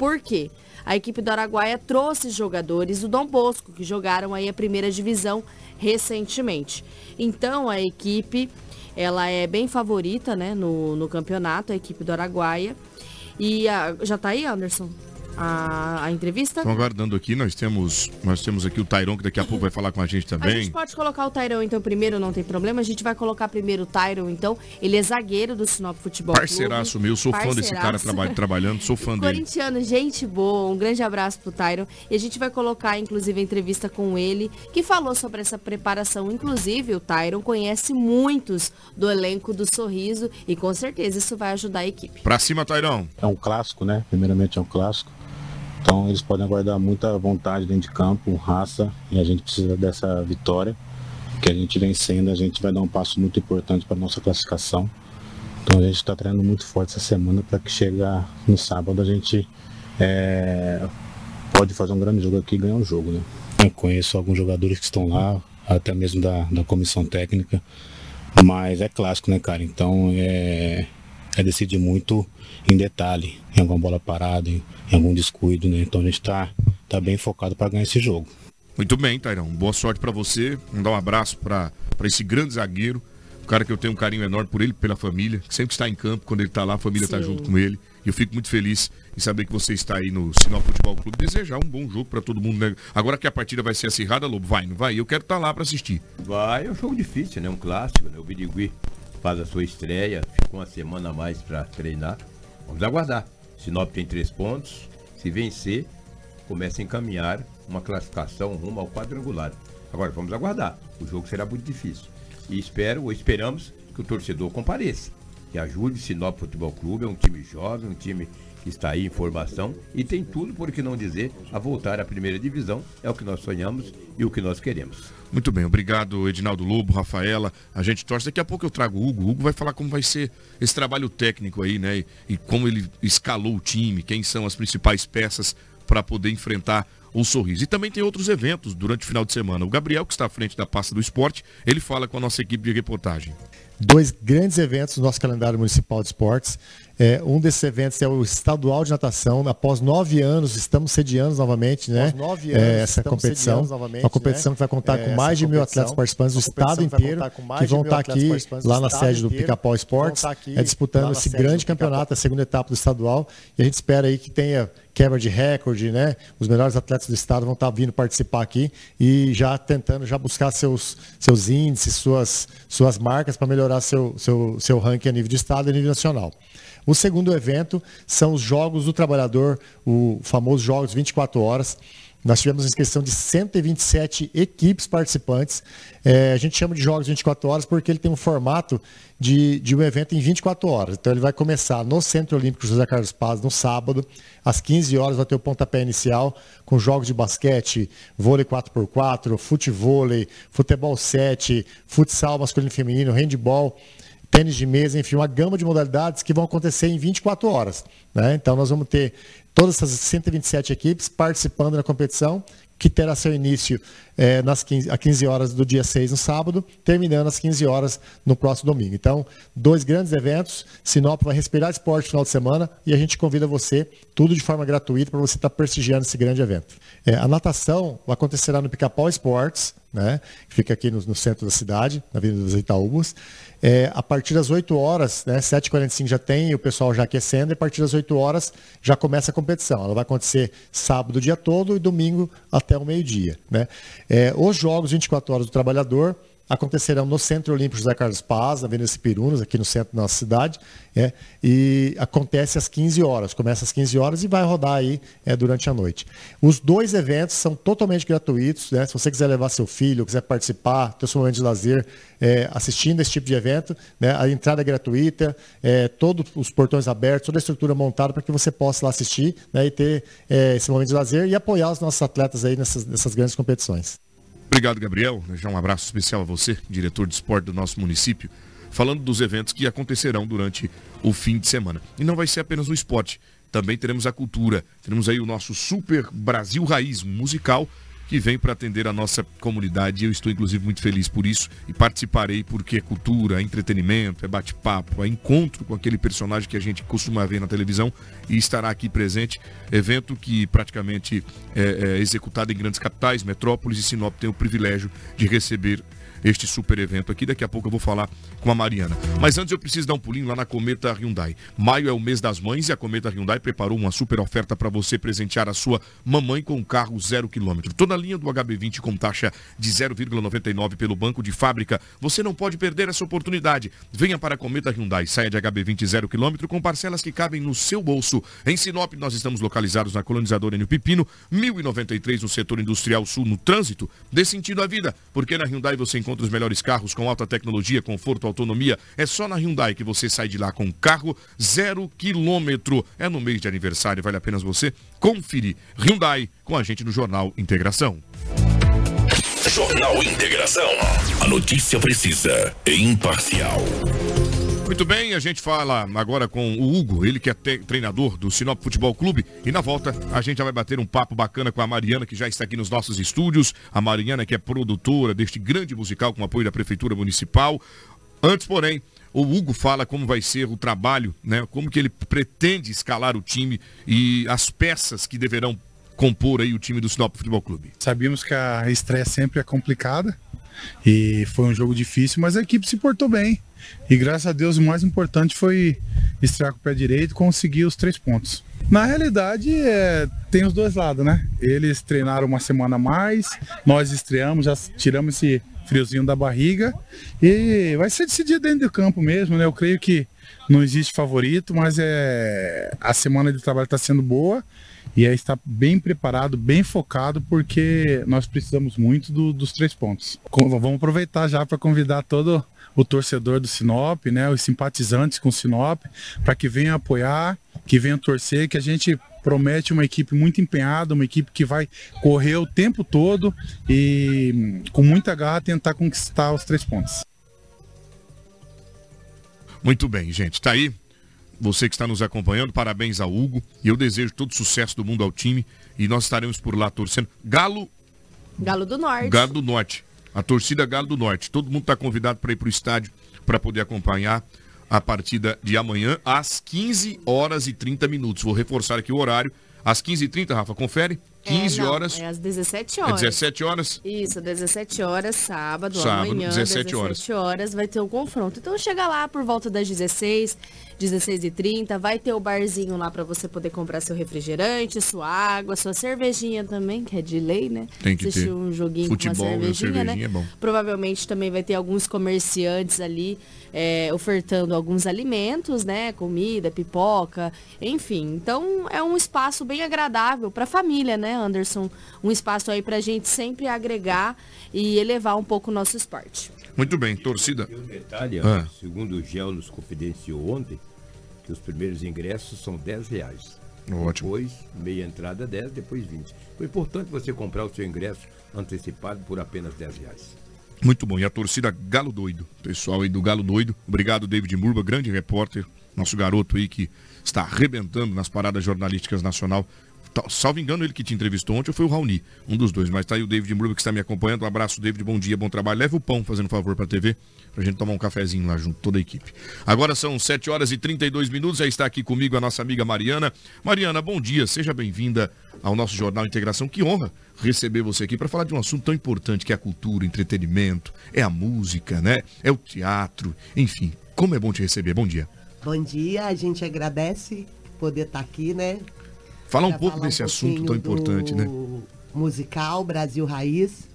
Por quê? A equipe do Araguaia trouxe jogadores do Dom Bosco, que jogaram aí a primeira divisão recentemente. Então a equipe ela é bem favorita né, no, no campeonato, a equipe do Araguaia. E a, já está aí, Anderson? A, a entrevista. Estão aguardando aqui, nós temos, nós temos aqui o Tairon, que daqui a pouco vai falar com a gente também. A gente pode colocar o Tairon então primeiro, não tem problema. A gente vai colocar primeiro o Tairon, então. Ele é zagueiro do Sinop Futebol Parceiraço meu, sou fã desse cara traba trabalhando, sou fã dele. Corintiano, gente boa, um grande abraço pro Tairon. E a gente vai colocar, inclusive, a entrevista com ele, que falou sobre essa preparação. Inclusive, o Tairon conhece muitos do elenco do Sorriso e com certeza isso vai ajudar a equipe. Pra cima, Tairão. É um clássico, né? Primeiramente é um clássico. Então eles podem aguardar muita vontade dentro de campo, raça, e a gente precisa dessa vitória. Que a gente vencendo, a gente vai dar um passo muito importante para nossa classificação. Então a gente está treinando muito forte essa semana para que chegar no sábado a gente é, pode fazer um grande jogo aqui e ganhar um jogo. Né? Eu conheço alguns jogadores que estão lá, até mesmo da, da comissão técnica, mas é clássico, né, cara? Então é, é decidir muito em detalhe, em alguma bola parada, em, em algum descuido, né? Então a gente está tá bem focado para ganhar esse jogo. Muito bem, Tairão. Boa sorte para você. Mandar um abraço para esse grande zagueiro. Um cara que eu tenho um carinho enorme por ele, pela família, que sempre está em campo, quando ele está lá, a família está junto com ele. E eu fico muito feliz em saber que você está aí no Sinal Futebol Clube. Desejar um bom jogo para todo mundo. Né? Agora que a partida vai ser acirrada, Lobo, vai, não vai? Eu quero estar tá lá para assistir. Vai, é um jogo difícil, né? Um clássico, né? O Birigui faz a sua estreia, ficou uma semana a mais para treinar. Vamos aguardar. Sinop tem três pontos. Se vencer, começa a encaminhar uma classificação rumo ao quadrangular. Agora vamos aguardar. O jogo será muito difícil. E espero, ou esperamos, que o torcedor compareça. Que ajude o Sinop Futebol Clube. É um time jovem, um time que está aí em formação e tem tudo, por que não dizer, a voltar à primeira divisão. É o que nós sonhamos e o que nós queremos. Muito bem, obrigado Edinaldo Lobo, Rafaela. A gente torce. Daqui a pouco eu trago o Hugo. O Hugo vai falar como vai ser esse trabalho técnico aí, né? E, e como ele escalou o time, quem são as principais peças para poder enfrentar o sorriso. E também tem outros eventos durante o final de semana. O Gabriel, que está à frente da pasta do esporte, ele fala com a nossa equipe de reportagem. Dois grandes eventos no nosso calendário municipal de esportes. É, um desses eventos é o estadual de natação. Após nove anos, estamos sediando novamente né, nove é, anos, é, essa competição. Uma competição né? que vai contar é, com mais de mil atletas participantes do estado inteiro, que vão estar aqui lá na sede do Pica-Pau Esportes, é, disputando esse grande campeonato, a segunda etapa do estadual. E a gente espera aí que tenha quebra de recorde, né? Os melhores atletas do estado vão estar vindo participar aqui e já tentando já buscar seus, seus índices, suas, suas marcas para melhorar seu, seu, seu ranking a nível de estado e a nível nacional. O segundo evento são os Jogos do Trabalhador, o famoso Jogos 24 Horas. Nós tivemos inscrição de 127 equipes participantes. É, a gente chama de Jogos 24 Horas porque ele tem um formato de, de um evento em 24 horas. Então ele vai começar no Centro Olímpico José Carlos Paz no sábado, às 15 horas vai ter o pontapé inicial com jogos de basquete, vôlei 4x4, futevôlei, futebol 7, futsal masculino e feminino, handball tênis de mesa, enfim, uma gama de modalidades que vão acontecer em 24 horas. Né? Então nós vamos ter todas essas 127 equipes participando da competição, que terá seu início é, nas 15, às 15 horas do dia 6 no sábado, terminando às 15 horas no próximo domingo. Então, dois grandes eventos. Sinop vai respirar esporte no final de semana e a gente convida você, tudo de forma gratuita, para você estar tá prestigiando esse grande evento. É, a natação acontecerá no Pica-Pau Esportes, né, que fica aqui no, no, centro da cidade, na Avenida dos Itaúbas. É, a partir das 8 horas, né, 7h45 já tem o pessoal já aquecendo, e a partir das 8 horas já começa a competição. Ela vai acontecer sábado o dia todo e domingo até o meio-dia. Né? É, os Jogos 24 Horas do Trabalhador acontecerão no Centro Olímpico José Carlos Paz, na Avenida Cipirunas, aqui no centro da nossa cidade. É, e acontece às 15 horas, começa às 15 horas e vai rodar aí é, durante a noite. Os dois eventos são totalmente gratuitos, né? Se você quiser levar seu filho, quiser participar, ter seu momento de lazer é, assistindo esse tipo de evento, né? a entrada é gratuita, é, todos os portões abertos, toda a estrutura montada para que você possa lá assistir né? e ter é, esse momento de lazer e apoiar os nossos atletas aí nessas, nessas grandes competições. Obrigado, Gabriel. Já um abraço especial a você, diretor de esporte do nosso município falando dos eventos que acontecerão durante o fim de semana. E não vai ser apenas o esporte, também teremos a cultura. Teremos aí o nosso Super Brasil Raiz musical que vem para atender a nossa comunidade. Eu estou, inclusive, muito feliz por isso e participarei porque é cultura, é entretenimento, é bate-papo, é encontro com aquele personagem que a gente costuma ver na televisão e estará aqui presente. Evento que praticamente é, é executado em grandes capitais, metrópoles e Sinop tem o privilégio de receber este super evento aqui. Daqui a pouco eu vou falar com a Mariana. Mas antes eu preciso dar um pulinho lá na Cometa Hyundai. Maio é o mês das mães e a Cometa Hyundai preparou uma super oferta para você presentear a sua mamãe com um carro zero quilômetro. Toda a linha do HB20 com taxa de 0,99 pelo banco de fábrica. Você não pode perder essa oportunidade. Venha para a Cometa Hyundai, saia de HB20 zero quilômetro com parcelas que cabem no seu bolso. Em Sinop nós estamos localizados na colonizadora Enio Pipino, 1093 no setor industrial sul no trânsito. Dê sentido à vida, porque na Hyundai você encontra encontra os melhores carros com alta tecnologia, conforto, autonomia. É só na Hyundai que você sai de lá com carro zero quilômetro. É no mês de aniversário, vale a pena você conferir. Hyundai com a gente no Jornal Integração. Jornal Integração. A notícia precisa e imparcial. Muito bem, a gente fala agora com o Hugo, ele que é treinador do Sinop Futebol Clube. E na volta a gente já vai bater um papo bacana com a Mariana, que já está aqui nos nossos estúdios. A Mariana, que é produtora deste grande musical com apoio da Prefeitura Municipal. Antes, porém, o Hugo fala como vai ser o trabalho, né? Como que ele pretende escalar o time e as peças que deverão compor aí o time do Sinop Futebol Clube. Sabíamos que a estreia sempre é complicada e foi um jogo difícil, mas a equipe se portou bem. E graças a Deus o mais importante foi estrear com o pé direito e conseguir os três pontos. Na realidade, é, tem os dois lados, né? Eles treinaram uma semana a mais, nós estreamos, já tiramos esse friozinho da barriga e vai ser decidido dentro do campo mesmo, né? Eu creio que não existe favorito, mas é a semana de trabalho está sendo boa e aí está bem preparado, bem focado, porque nós precisamos muito do, dos três pontos. Vamos aproveitar já para convidar todo o torcedor do Sinop, né, os simpatizantes com o Sinop, para que venham apoiar, que venham torcer, que a gente promete uma equipe muito empenhada, uma equipe que vai correr o tempo todo e com muita garra tentar conquistar os três pontos. Muito bem, gente. Tá aí. Você que está nos acompanhando, parabéns ao Hugo. E eu desejo todo sucesso do mundo ao time. E nós estaremos por lá torcendo. Galo. Galo do Norte. Galo do Norte a torcida Galo do Norte. Todo mundo está convidado para ir para o estádio para poder acompanhar a partida de amanhã às 15 horas e 30 minutos. Vou reforçar aqui o horário. Às 15h30, Rafa, confere. 15 é, não, horas. É às 17 horas. É 17 horas? Isso, 17 horas, sábado, sábado amanhã, 17 horas. 17 horas vai ter o um confronto. Então chega lá por volta das 16, 16 e 30 vai ter o barzinho lá para você poder comprar seu refrigerante, sua água, sua cervejinha também, que é de lei, né? Tem que Assistir ter. um joguinho Futebol, com uma cervejinha, cervejinha né? É bom. Provavelmente também vai ter alguns comerciantes ali é, ofertando alguns alimentos, né? Comida, pipoca, enfim. Então é um espaço bem agradável para a família, né, Anderson? Um espaço aí para a gente sempre agregar e elevar um pouco o nosso esporte. Muito bem, torcida. Um detalhe, ah. segundo o Gel nos confidenciou ontem, que os primeiros ingressos são 10 reais. Ótimo. Depois, meia entrada 10, depois 20. Foi importante você comprar o seu ingresso antecipado por apenas 10 reais. Muito bom. E a torcida Galo Doido. Pessoal aí do Galo Doido. Obrigado, David Murba, grande repórter. Nosso garoto aí que está arrebentando nas paradas jornalísticas nacional. Tá, salvo engano, ele que te entrevistou ontem foi o Raoni, um dos dois. Mas tá aí o David Murba que está me acompanhando. Um abraço, David. Bom dia, bom trabalho. Leve o pão, fazendo favor para a TV, para a gente tomar um cafezinho lá junto, toda a equipe. Agora são 7 horas e 32 minutos. Já está aqui comigo a nossa amiga Mariana. Mariana, bom dia. Seja bem-vinda ao nosso Jornal Integração. Que honra receber você aqui para falar de um assunto tão importante que é a cultura, entretenimento, é a música, né? É o teatro, enfim. Como é bom te receber. Bom dia. Bom dia, a gente agradece poder estar aqui, né? Falar um pouco falar desse um assunto tão importante, né? Musical Brasil Raiz.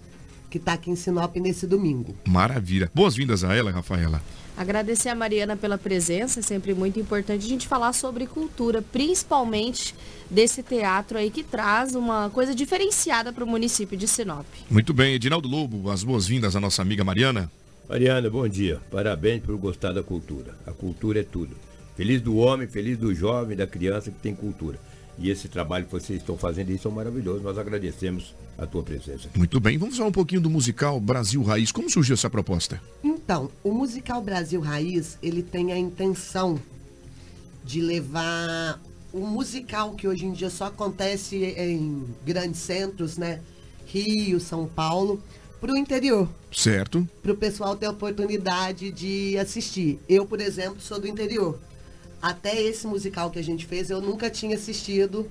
que está aqui em Sinop nesse domingo. Maravilha. Boas-vindas a ela, Rafaela. Agradecer a Mariana pela presença, é sempre muito importante a gente falar sobre cultura, principalmente desse teatro aí que traz uma coisa diferenciada para o município de Sinop. Muito bem, Edinaldo Lobo, as boas-vindas à nossa amiga Mariana. Mariana, bom dia. Parabéns por gostar da cultura. A cultura é tudo. Feliz do homem, feliz do jovem, da criança que tem cultura. E esse trabalho que vocês estão fazendo, isso é maravilhoso. Nós agradecemos a tua presença. Muito bem, vamos falar um pouquinho do musical Brasil Raiz. Como surgiu essa proposta? Então, o musical Brasil Raiz, ele tem a intenção de levar o musical que hoje em dia só acontece em grandes centros, né? Rio, São Paulo, para o interior. Certo. Para o pessoal ter a oportunidade de assistir. Eu, por exemplo, sou do interior. Até esse musical que a gente fez, eu nunca tinha assistido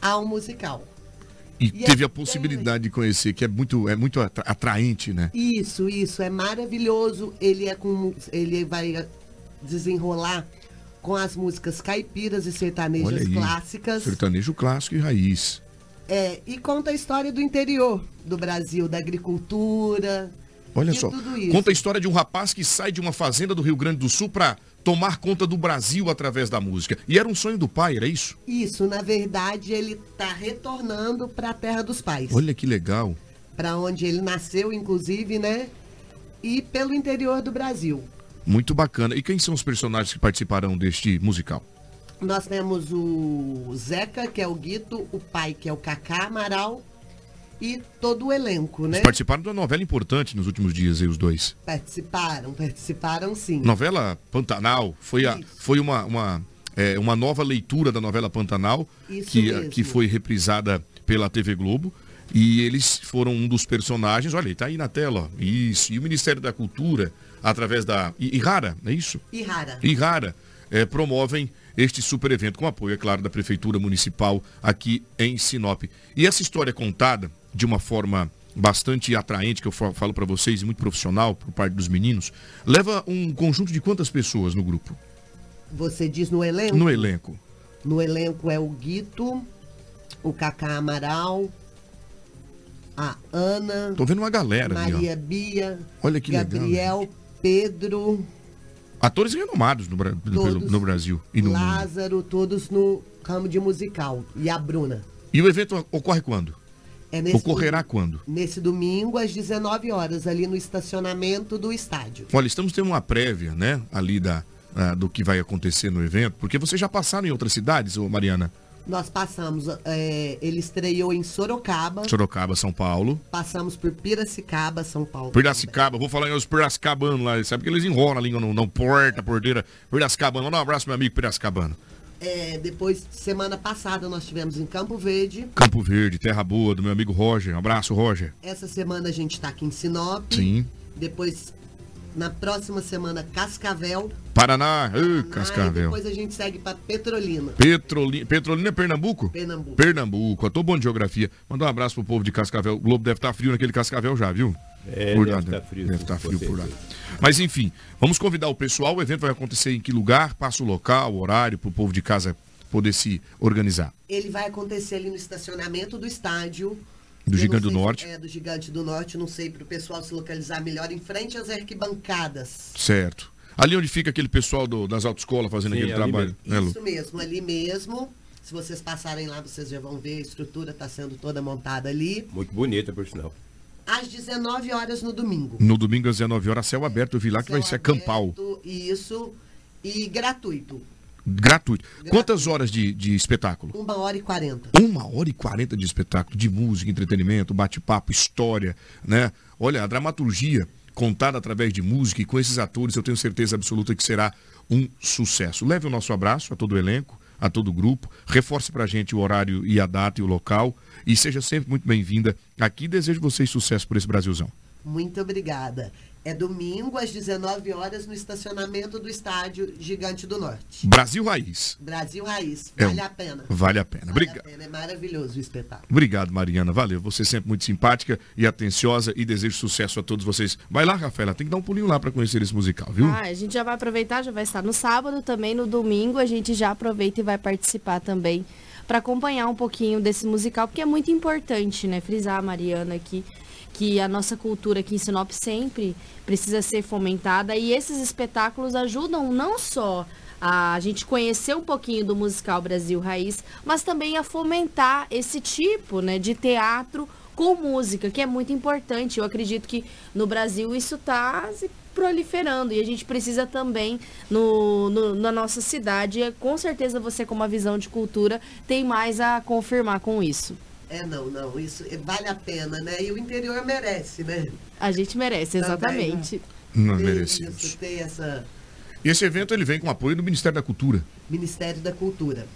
a um musical. E, e teve é a possibilidade bem... de conhecer, que é muito, é muito atraente, né? Isso, isso, é maravilhoso. Ele é com. Ele vai desenrolar com as músicas caipiras e sertanejas clássicas. Sertanejo clássico e raiz. É, e conta a história do interior do Brasil, da agricultura. Olha só, conta a história de um rapaz que sai de uma fazenda do Rio Grande do Sul para tomar conta do Brasil através da música. E era um sonho do pai, era isso? Isso, na verdade, ele está retornando para a terra dos pais. Olha que legal. Para onde ele nasceu, inclusive, né? E pelo interior do Brasil. Muito bacana. E quem são os personagens que participarão deste musical? Nós temos o Zeca, que é o Guito, o pai, que é o Cacá Amaral, e todo o elenco, né? Eles participaram de uma novela importante nos últimos dias aí, os dois. Participaram, participaram sim. Novela Pantanal foi, a, foi uma, uma, é, uma nova leitura da novela Pantanal, Isso que, mesmo. que foi reprisada pela TV Globo. E eles foram um dos personagens, olha, está aí na tela, ó. Isso. E o Ministério da Cultura, através da. Irara, é isso? Irara. Irara, é, promovem este super evento, com apoio, é claro, da Prefeitura Municipal aqui em Sinop. E essa história contada de uma forma bastante atraente, que eu falo para vocês, e muito profissional por parte dos meninos, leva um conjunto de quantas pessoas no grupo? Você diz no elenco? No elenco. No elenco é o Guito, o Cacá Amaral, a Ana. Tô vendo uma galera Maria ali, Bia. Olha que Gabriel, legal, Pedro. Atores renomados no, no, no Brasil e no Lázaro, mundo. todos no ramo de musical. E a Bruna. E o evento ocorre quando? É Ocorrerá domingo, quando? Nesse domingo, às 19 horas, ali no estacionamento do estádio. Olha, estamos tendo uma prévia, né? Ali da, uh, do que vai acontecer no evento, porque vocês já passaram em outras cidades, ô Mariana? Nós passamos, é, ele estreou em Sorocaba. Sorocaba, São Paulo. Passamos por Piracicaba, São Paulo. Piracicaba, vou falar em os Piracicabanos lá, sabe que eles enrolam a língua, não, não porta, porteira. Piracicabano, um abraço meu amigo Piracicabano. É, depois, semana passada, nós tivemos em Campo Verde. Campo Verde, Terra Boa, do meu amigo Roger. Um abraço, Roger. Essa semana a gente está aqui em Sinop. Sim. Depois, na próxima semana, Cascavel. Paraná, Paraná Cascavel. depois a gente segue para Petrolina. Petrolina. Petrolina é Pernambuco? Pernambuco. Pernambuco. Eu tô bom de geografia. Mandar um abraço pro povo de Cascavel. O Globo deve estar tá frio naquele Cascavel já, viu? É, por deve lá, tá frio, Deve estar com frio por lá. Mas enfim, vamos convidar o pessoal. O evento vai acontecer em que lugar? Passa o local, o horário, pro povo de casa poder se organizar. Ele vai acontecer ali no estacionamento do estádio. Do Gigante do Norte. É, do Gigante do Norte, não sei, para o pessoal se localizar melhor, em frente às arquibancadas. Certo. Ali onde fica aquele pessoal do- das autoescolas fazendo Sim, aquele trabalho. Né, Lu? Isso mesmo, ali mesmo. Se vocês passarem lá, vocês já vão ver, a estrutura está sendo toda montada ali. Muito bonita, por sinal. Às 19 horas no domingo. No domingo às 19 horas, céu aberto, eu vi lá que vai ser campal. Isso. E gratuito. Gratuito. Quantas horas de, de espetáculo? Uma hora e quarenta. Uma hora e quarenta de espetáculo, de música, entretenimento, bate-papo, história, né? Olha, a dramaturgia contada através de música e com esses atores, eu tenho certeza absoluta que será um sucesso. Leve o nosso abraço a todo o elenco, a todo o grupo, reforce pra gente o horário e a data e o local e seja sempre muito bem-vinda aqui. Desejo vocês sucesso por esse Brasilzão. Muito obrigada. É domingo às 19 horas no estacionamento do estádio Gigante do Norte. Brasil Raiz. Brasil Raiz. É Vale um- a pena. Vale a pena. Vale Obrigado. a pena. É maravilhoso o espetáculo. Obrigado, Mariana. Valeu. Você sempre muito simpática e atenciosa e desejo sucesso a todos vocês. Vai lá, Rafaela, tem que dar um pulinho lá para conhecer esse musical, viu? Ah, a gente já vai aproveitar, já vai estar no sábado, também no domingo a gente já aproveita e vai participar também para acompanhar um pouquinho desse musical, porque é muito importante, né? Frisar a Mariana aqui, que a nossa cultura aqui em Sinop sempre precisa ser fomentada e esses espetáculos ajudam não só a gente conhecer um pouquinho do musical Brasil Raiz, mas também a fomentar esse tipo né, de teatro com música, que é muito importante. Eu acredito que no Brasil isso está se proliferando e a gente precisa também no, no, na nossa cidade. Com certeza você, com uma visão de cultura, tem mais a confirmar com isso. É, não, não, isso vale a pena, né? E o interior merece, né? A gente merece, exatamente. Também, Não merecemos. Ter essa... E esse evento ele vem com apoio do Ministério da Cultura. Ministério da Cultura.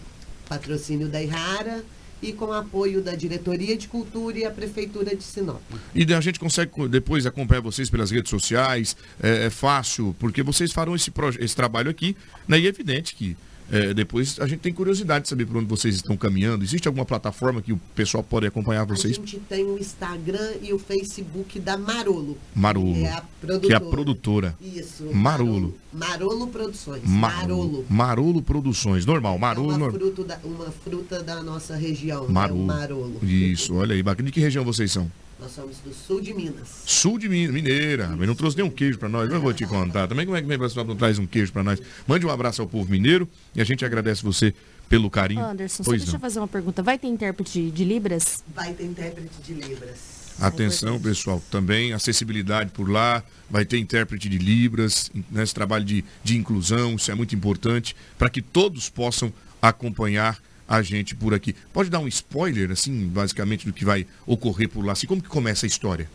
Patrocínio da Irara e com apoio da Diretoria de Cultura e a Prefeitura de Sinop. E a gente consegue depois acompanhar vocês pelas redes sociais, é, é fácil, porque vocês farão esse, esse trabalho aqui, né? e é evidente que é, depois a gente tem curiosidade de saber por onde vocês estão caminhando. Existe alguma plataforma que o pessoal pode acompanhar vocês? A gente tem o Instagram e o Facebook da Marolo. Marolo. Que é a produtora. É a produtora. Isso. Marolo. Marolo Produções. Marolo. Marolo Produções. Normal. Marolo. É uma, fruta da, uma fruta da nossa região. Marolo. Né? Marolo. Isso. Olha aí. Bacana. De que região vocês são? Nós somos do sul de Minas. Sul de Minas, mineira. Mas não trouxe nenhum queijo para nós. Eu vou te contar. Também como é que vem para não traz um queijo para nós? Mande um abraço ao povo mineiro e a gente agradece você pelo carinho. Anderson, pois só deixa eu fazer uma pergunta. Vai ter intérprete de Libras? Vai ter intérprete de Libras. Atenção, pessoal, também acessibilidade por lá, vai ter intérprete de Libras, nesse trabalho de, de inclusão, isso é muito importante, para que todos possam acompanhar a gente por aqui. Pode dar um spoiler, assim, basicamente, do que vai ocorrer por lá? Assim, como que começa a história?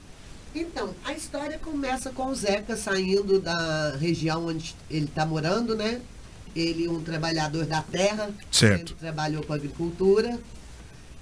Então, a história começa com o Zeca saindo da região onde ele está morando, né? Ele, um trabalhador da terra, certo. trabalhou com agricultura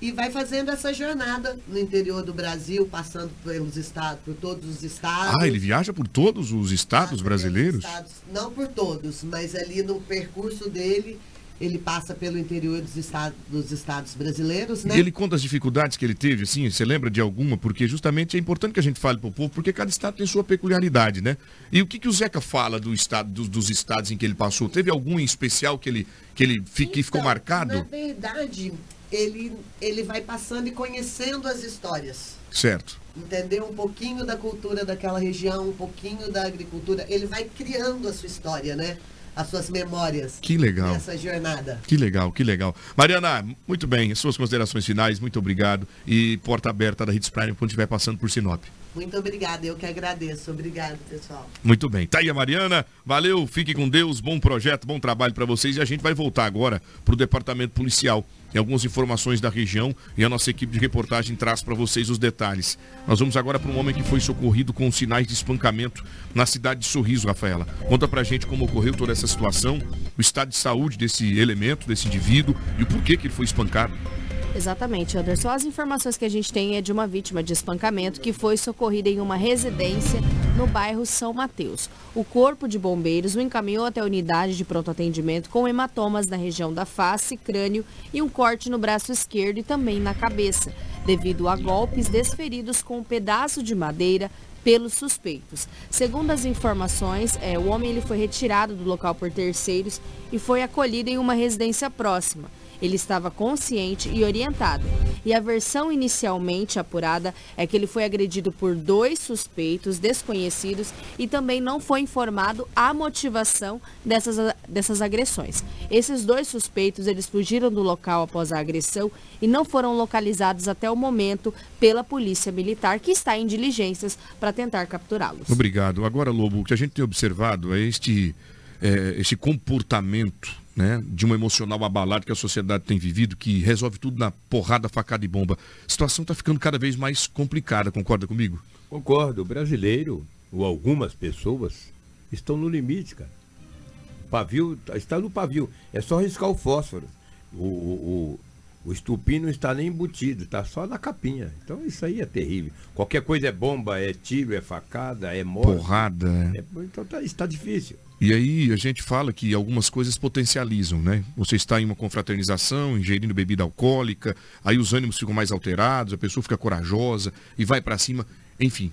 e vai fazendo essa jornada no interior do Brasil, passando pelos estados, por todos os estados. Ah, ele viaja por todos os estados brasileiros? Estados, não por todos, mas ali no percurso dele ele passa pelo interior dos estados, dos estados brasileiros, né? E ele conta as dificuldades que ele teve, assim, você lembra de alguma? Porque justamente é importante que a gente fale para o povo, porque cada estado tem sua peculiaridade, né? E o que, que o Zeca fala do estado, dos, dos estados em que ele passou? Teve algum em especial que ele, que ele então, que ficou marcado? Na verdade, ele, ele vai passando e conhecendo as histórias. Certo. Entender um pouquinho da cultura daquela região, um pouquinho da agricultura. Ele vai criando a sua história, né? As suas memórias. Que legal. Nessa jornada. Que legal, que legal. Mariana, muito bem, suas considerações finais, muito obrigado. E porta aberta da Hits Prime quando estiver passando por Sinop. Muito obrigada, eu que agradeço. Obrigado, pessoal. Muito bem. Tá aí a Mariana. Valeu, fique com Deus. Bom projeto, bom trabalho para vocês. E a gente vai voltar agora para o departamento policial. Tem algumas informações da região e a nossa equipe de reportagem traz para vocês os detalhes. Nós vamos agora para um homem que foi socorrido com sinais de espancamento na cidade de Sorriso, Rafaela. Conta pra gente como ocorreu toda essa situação, o estado de saúde desse elemento, desse indivíduo e o porquê que ele foi espancado. Exatamente, Anderson. As informações que a gente tem é de uma vítima de espancamento que foi socorrida em uma residência no bairro São Mateus. O corpo de bombeiros o encaminhou até a unidade de pronto atendimento com hematomas na região da face, crânio e um corte no braço esquerdo e também na cabeça, devido a golpes desferidos com um pedaço de madeira pelos suspeitos. Segundo as informações, é, o homem ele foi retirado do local por terceiros e foi acolhido em uma residência próxima. Ele estava consciente e orientado. E a versão inicialmente apurada é que ele foi agredido por dois suspeitos desconhecidos e também não foi informado a motivação dessas, dessas agressões. Esses dois suspeitos, eles fugiram do local após a agressão e não foram localizados até o momento pela Polícia Militar, que está em diligências para tentar capturá-los. Obrigado. Agora, Lobo, o que a gente tem observado é este, é, este comportamento né, de um emocional abalado que a sociedade tem vivido, que resolve tudo na porrada, facada e bomba. A situação está ficando cada vez mais complicada, concorda comigo? Concordo. O brasileiro, ou algumas pessoas, estão no limite, cara. O pavio está no pavio. É só riscar o fósforo. O, o, o, estupim não está nem embutido, está só na capinha. Então isso aí é terrível. Qualquer coisa é bomba, é tiro, é facada, é morte. Porrada. É, então tá, está difícil. E aí a gente fala que algumas coisas potencializam, né? Você está em uma confraternização, ingerindo bebida alcoólica, aí os ânimos ficam mais alterados, a pessoa fica corajosa e vai para cima. Enfim,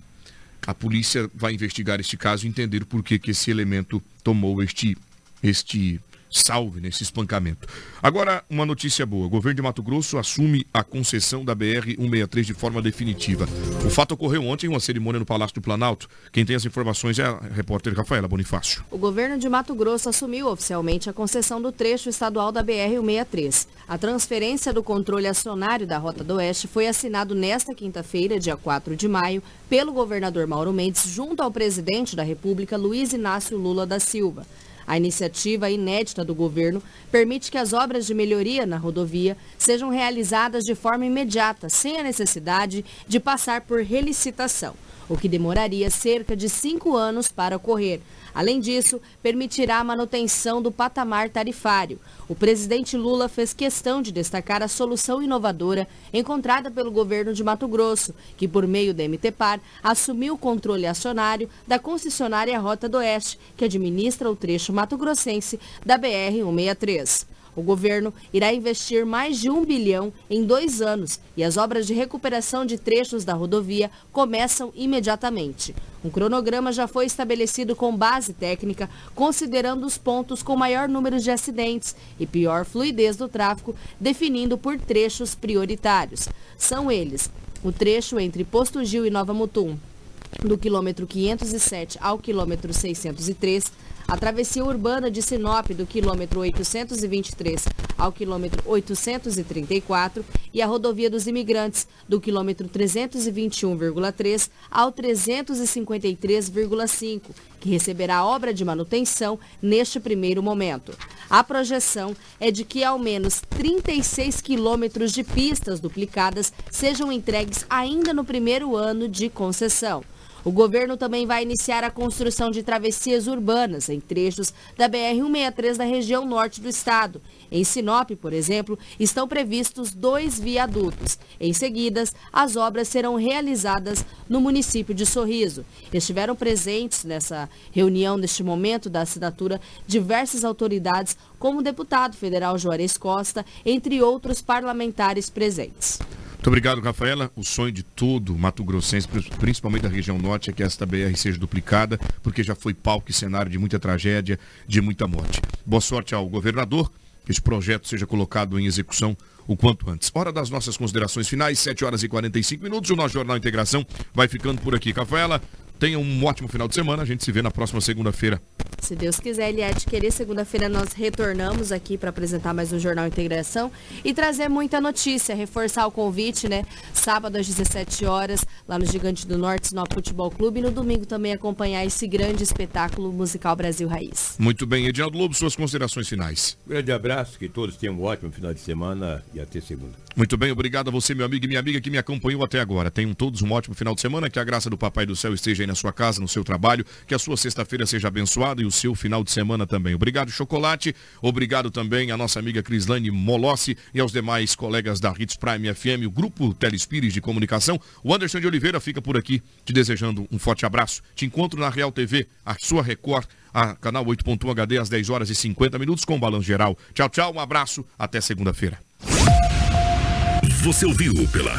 a polícia vai investigar este caso e entender por que, que esse elemento tomou este, este salve nesse espancamento. Agora, uma notícia boa. O governo de Mato Grosso assume a concessão da BR-163 de forma definitiva. O fato ocorreu ontem em uma cerimônia no Palácio do Planalto. Quem tem as informações é a repórter Rafaela Bonifácio. O governo de Mato Grosso assumiu oficialmente a concessão do trecho estadual da BR-163. A transferência do controle acionário da Rota do Oeste foi assinado nesta quinta-feira, dia 4 de maio, pelo governador Mauro Mendes, junto ao presidente da República, Luiz Inácio Lula da Silva. A iniciativa inédita do governo permite que as obras de melhoria na rodovia sejam realizadas de forma imediata, sem a necessidade de passar por relicitação, o que demoraria cerca de cinco anos para ocorrer. Além disso, permitirá a manutenção do patamar tarifário. O presidente Lula fez questão de destacar a solução inovadora encontrada pelo governo de Mato Grosso, que por meio da MTPAR assumiu o controle acionário da concessionária Rota do Oeste, que administra o trecho mato-grossense da BR-163. O governo irá investir mais de um bilhão em dois anos e as obras de recuperação de trechos da rodovia começam imediatamente. Um cronograma já foi estabelecido com base técnica, considerando os pontos com maior número de acidentes e pior fluidez do tráfego, definindo por trechos prioritários. São eles o trecho entre Posto Gil e Nova Mutum, do quilômetro 507 ao quilômetro 603, a travessia urbana de Sinop do quilômetro 823 ao quilômetro 834 e a rodovia dos imigrantes do quilômetro 321,3 ao 353,5, que receberá obra de manutenção neste primeiro momento. A projeção é de que ao menos 36 quilômetros de pistas duplicadas sejam entregues ainda no primeiro ano de concessão. O governo também vai iniciar a construção de travessias urbanas em trechos da BR-163 da região norte do estado. Em Sinop, por exemplo, estão previstos dois viadutos. Em seguida, as obras serão realizadas no município de Sorriso. Estiveram presentes nessa reunião, neste momento da assinatura, diversas autoridades, como o deputado federal Juarez Costa, entre outros parlamentares presentes. Muito obrigado, Rafaela. O sonho de todo Mato Grossense, principalmente da região norte, é que esta BR seja duplicada, porque já foi palco e cenário de muita tragédia, de muita morte. Boa sorte ao governador, que esse projeto seja colocado em execução o quanto antes. Hora das nossas considerações finais, 7 horas e 45 minutos. O nosso Jornal Integração vai ficando por aqui. Rafaela, tenha um ótimo final de semana. A gente se vê na próxima segunda-feira. Se Deus quiser, ele é de querer. Segunda-feira nós retornamos aqui para apresentar mais um Jornal Integração e trazer muita notícia, reforçar o convite, né? Sábado às 17 horas, lá no Gigante do Norte, no Futebol Clube. E no domingo também acompanhar esse grande espetáculo musical Brasil Raiz. Muito bem, Edinaldo Lobo, suas considerações finais. grande abraço, que todos tenham um ótimo final de semana e até segunda. Muito bem, obrigado a você, meu amigo e minha amiga, que me acompanhou até agora. Tenham todos um ótimo final de semana, que a graça do Papai do Céu esteja aí na sua casa, no seu trabalho, que a sua sexta-feira seja abençoada e o seu final de semana também. Obrigado, Chocolate. Obrigado também à nossa amiga Crislane Molossi e aos demais colegas da Hits Prime FM, o grupo Telespires de Comunicação. O Anderson de Oliveira fica por aqui te desejando um forte abraço. Te encontro na Real TV, a sua Record, a canal 8.1 HD às 10 horas e 50 minutos com o Balanço Geral. Tchau, tchau, um abraço, até segunda-feira. Você ouviu pela